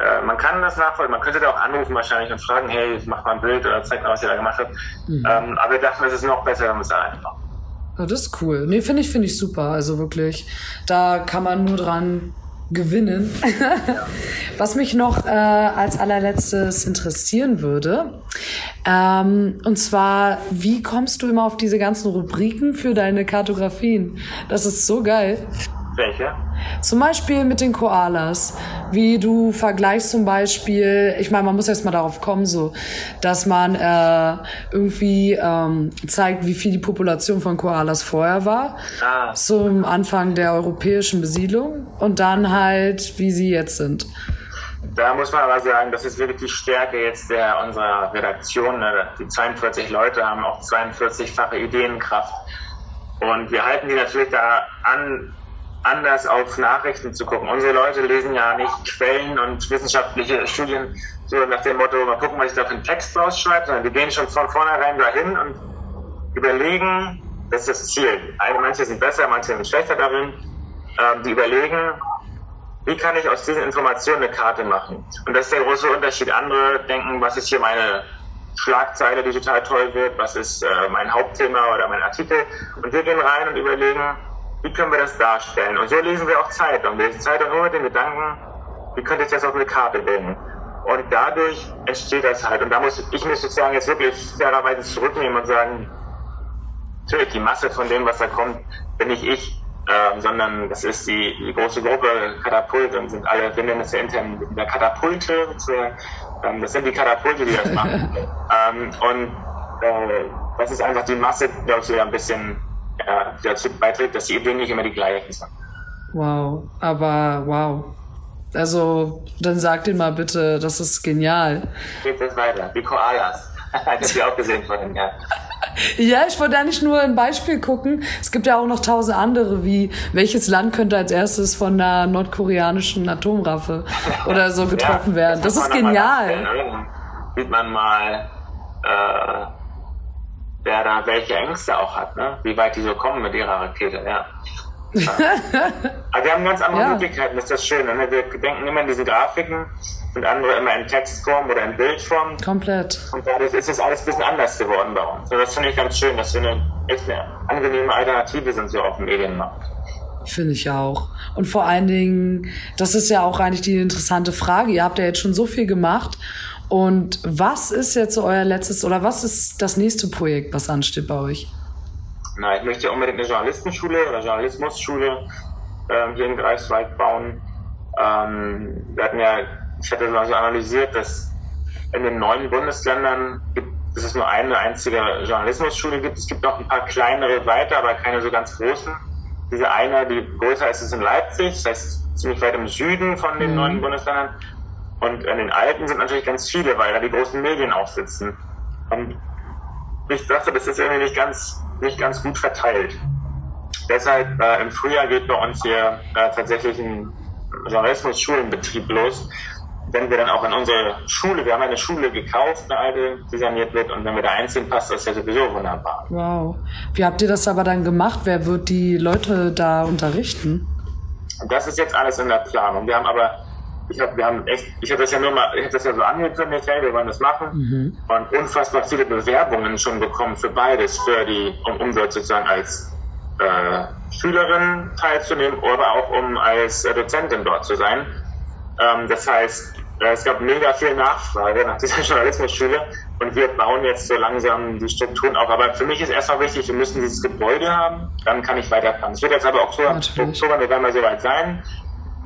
äh, man kann das nachvollziehen, man könnte da auch anrufen wahrscheinlich und fragen, hey, mach mal ein Bild oder zeig mal, was ihr da gemacht habt. Mhm. Ähm, aber wir dachten, es ist noch besser, wenn wir es alleine machen. Ja, das ist cool. Nee, finde ich, finde ich super. Also wirklich, da kann man nur dran gewinnen. Was mich noch äh, als allerletztes interessieren würde, ähm, und zwar, wie kommst du immer auf diese ganzen Rubriken für deine Kartografien? Das ist so geil. Welche? Zum Beispiel mit den Koalas. Wie du vergleichst zum Beispiel, ich meine, man muss erst mal darauf kommen, so, dass man äh, irgendwie ähm, zeigt, wie viel die Population von Koalas vorher war. Ah. Zum Anfang der europäischen Besiedlung und dann halt, wie sie jetzt sind. Da muss man aber sagen, das ist wirklich die Stärke jetzt der unserer Redaktion. Ne? Die 42 Leute haben auch 42-fache Ideenkraft. Und wir halten die natürlich da an, anders auf Nachrichten zu gucken. Unsere Leute lesen ja nicht Quellen und wissenschaftliche Studien so nach dem Motto, mal gucken, was ich da für einen Text rausschreibe, sondern die gehen schon von vornherein dahin und überlegen, das ist das Ziel. Manche sind besser, manche sind schlechter darin. Ähm, die überlegen, wie kann ich aus diesen Informationen eine Karte machen? Und das ist der große Unterschied. Andere denken, was ist hier meine Schlagzeile, die total toll wird, was ist äh, mein Hauptthema oder mein Artikel. Und wir gehen rein und überlegen, wie können wir das darstellen? Und so lesen wir auch Zeitung. Wir lesen Zeitung nur mit den Gedanken, wie könnte ich das auf eine Karte bringen? Und dadurch entsteht das halt. Und da muss ich mich sozusagen jetzt wirklich fairerweise zurücknehmen und sagen, natürlich, die Masse von dem, was da kommt, bin nicht ich ähm, sondern das ist die, die, große Gruppe Katapult und sind alle, ja intern der Katapulte, ähm, das sind die Katapulte, die das machen. ähm, und äh, das ist einfach die Masse, glaube ich, die ein bisschen ja, dazu beiträgt, dass die Ideen nicht immer die gleichen sind. Wow, aber wow. Also, dann sag den mal bitte, das ist genial. Geht das weiter, die Koalas. das ihr auch gesehen vorhin, ja. Ja, ich wollte eigentlich nur ein Beispiel gucken. Es gibt ja auch noch tausend andere, wie welches Land könnte als erstes von einer nordkoreanischen Atomraffe oder so getroffen ja, werden. Das, das ist genial. Sieht man mal, äh, wer da welche Ängste auch hat, ne? wie weit die so kommen mit ihrer Rakete. Ja. Aber wir haben ganz andere ja. Möglichkeiten, das ist das Schöne. Ne? Wir denken immer in diesen Grafiken und andere immer in Textform oder in Bildform. Komplett. Und dadurch ist das alles ein bisschen anders geworden bei uns. Und das finde ich ganz schön, dass wir eine echt eine angenehme Alternative sind so auf dem Medienmarkt. Finde ich auch. Und vor allen Dingen, das ist ja auch eigentlich die interessante Frage. Ihr habt ja jetzt schon so viel gemacht. Und was ist jetzt so euer letztes oder was ist das nächste Projekt, was ansteht bei euch? Na, ich möchte unbedingt eine Journalistenschule oder Journalismusschule ähm, hier in Greifswald bauen. Ähm, wir hatten ja, ich hatte mal so analysiert, dass in den neuen Bundesländern gibt, dass es nur eine einzige Journalismusschule gibt. Es gibt noch ein paar kleinere weiter, aber keine so ganz großen. Diese eine, die größer ist, ist in Leipzig, das heißt ziemlich weit im Süden von den mhm. neuen Bundesländern. Und in den alten sind natürlich ganz viele, weil da die großen Medien auch sitzen. Und ich dachte, das ist irgendwie nicht ganz nicht ganz gut verteilt. Deshalb äh, im Frühjahr geht bei uns hier äh, tatsächlich ein Journalismus-Schulenbetrieb los. Wenn wir dann auch in unsere Schule, wir haben eine Schule gekauft, eine alte, die saniert wird, und wenn wir da einziehen, passt das ja sowieso wunderbar. Wow. Wie habt ihr das aber dann gemacht? Wer wird die Leute da unterrichten? Das ist jetzt alles in der Planung. Wir haben aber ich habe, wir haben echt, ich habe das ja nur mal, ich habe das ja so angekündigt, hey, wir wollen das machen mhm. und unfassbar viele Bewerbungen schon bekommen für beides, für die, um, um dort sozusagen als äh, Schülerin teilzunehmen, aber auch um als äh, Dozentin dort zu sein. Ähm, das heißt, äh, es gab mega viel Nachfrage nach dieser Journalismusschule und wir bauen jetzt so langsam die Strukturen auf. Aber für mich ist erstmal wichtig, wir müssen dieses Gebäude haben, dann kann ich weiterfahren. Es wird jetzt aber Oktober, Oktober November soweit sein.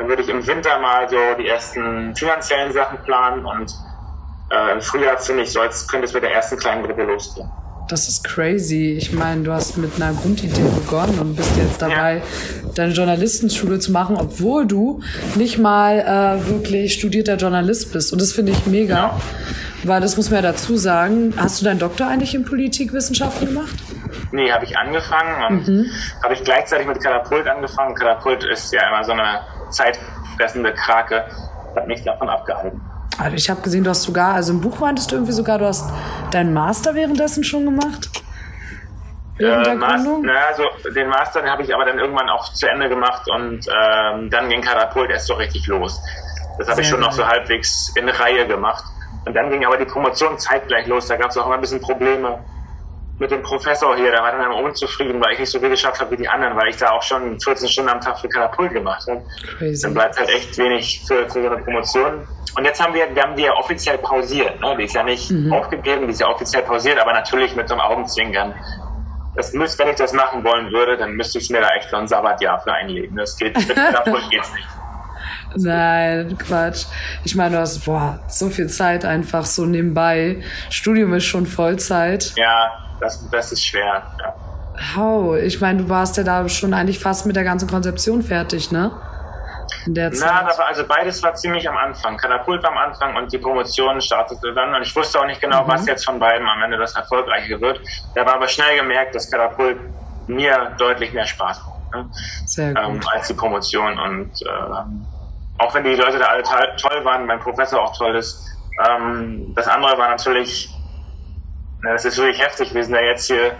Dann würde ich im Winter mal so die ersten finanziellen Sachen planen und äh, im Frühjahr, finde ich, könnte es mit der ersten kleinen Gruppe losgehen. Das ist crazy. Ich meine, du hast mit einer Grundidee begonnen und bist jetzt dabei, ja. deine Journalistenschule zu machen, obwohl du nicht mal äh, wirklich studierter Journalist bist. Und das finde ich mega. Ja. Weil das muss man ja dazu sagen. Hast du deinen Doktor eigentlich in Politikwissenschaften gemacht? Nee, habe ich angefangen und mhm. habe ich gleichzeitig mit Katapult angefangen. Katapult ist ja immer so eine zeitfressende Krake. Hat mich davon abgehalten. Also ich habe gesehen, du hast sogar, also im Buch meintest du irgendwie sogar, du hast deinen Master währenddessen schon gemacht? Äh, naja, also den Master habe ich aber dann irgendwann auch zu Ende gemacht und ähm, dann ging Katapult erst so richtig los. Das habe ich schon geil. noch so halbwegs in Reihe gemacht. Und dann ging aber die Promotion zeitgleich los. Da gab es auch immer ein bisschen Probleme mit dem Professor hier, der war dann immer unzufrieden, weil ich nicht so viel geschafft habe wie die anderen, weil ich da auch schon 14 Stunden am Tag für Katapult gemacht habe. Crazy. Dann bleibt halt echt wenig für, für so eine Promotion. Und jetzt haben wir, wir haben die ja offiziell pausiert. Ne? Die ist ja nicht mhm. aufgegeben, die ist ja offiziell pausiert, aber natürlich mit so einem Augenzwinkern. das müsst, wenn ich das machen wollen würde, dann müsste ich mir da echt so ein Sabbatjahr für einlegen. Das geht, davon geht's nicht. Nein, Quatsch. Ich meine, du hast boah, so viel Zeit einfach so nebenbei. Studium ist schon Vollzeit. Ja, das, das ist schwer. Ja. How? Ich meine, du warst ja da schon eigentlich fast mit der ganzen Konzeption fertig, ne? In der Zeit. Na, war, also beides war ziemlich am Anfang. Katapult war am Anfang und die Promotion startete dann. Und ich wusste auch nicht genau, mhm. was jetzt von beiden am Ende das Erfolgreiche wird. Da war aber schnell gemerkt, dass Katapult mir deutlich mehr Spaß macht ne? Sehr gut. Ähm, als die Promotion. Und ähm, auch wenn die Leute da alle toll waren, mein Professor auch toll ist, ähm, das andere war natürlich, na, das ist wirklich heftig. Wir sind ja jetzt hier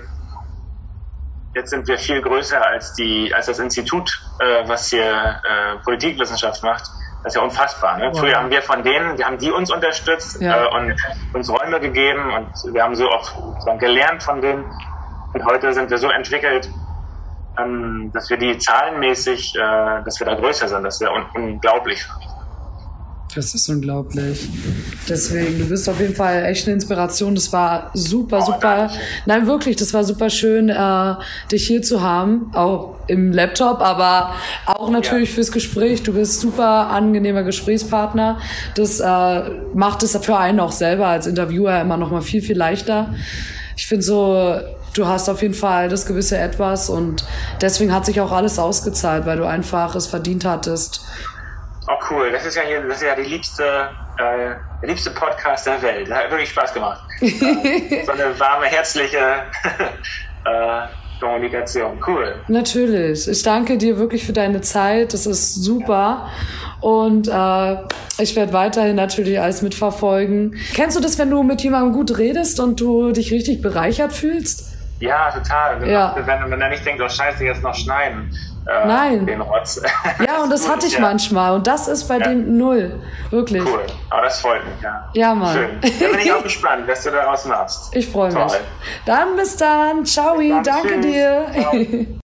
Jetzt sind wir viel größer als die, als das Institut, äh, was hier äh, Politikwissenschaft macht. Das ist ja unfassbar. Ne? Wow. Früher haben wir von denen, die haben die uns unterstützt ja. äh, und uns Räume gegeben und wir haben so auch gelernt von denen. Und heute sind wir so entwickelt, ähm, dass wir die zahlenmäßig, äh, dass wir da größer sind. Das ist ja un unglaublich. Das ist unglaublich. Deswegen, du bist auf jeden Fall echt eine Inspiration. Das war super, super. Nein, wirklich, das war super schön, äh, dich hier zu haben. Auch im Laptop, aber auch natürlich ja. fürs Gespräch. Du bist super angenehmer Gesprächspartner. Das äh, macht es für einen auch selber als Interviewer immer noch mal viel, viel leichter. Ich finde so, du hast auf jeden Fall das gewisse Etwas und deswegen hat sich auch alles ausgezahlt, weil du einfach es verdient hattest Oh cool, das ist ja hier, das ist ja die liebste, äh, der liebste Podcast der Welt. Das hat wirklich Spaß gemacht. so eine warme, herzliche äh, Kommunikation. Cool. Natürlich. Ich danke dir wirklich für deine Zeit. Das ist super. Und äh, ich werde weiterhin natürlich alles mitverfolgen. Kennst du das, wenn du mit jemandem gut redest und du dich richtig bereichert fühlst? Ja, total. Ja. Wenn, wenn er nicht denkt, oh scheiße, jetzt noch schneiden äh, Nein. den Rotz. Ja, und das hatte ich ja. manchmal. Und das ist bei ja. dem null. Wirklich. Cool. Aber das freut mich, ja. Ja, Mann. Schön. Da bin ich auch gespannt, was du daraus machst. Ich freue mich. Dann bis dann. Ciao. Dann. Danke Tschüss. dir. Ciao.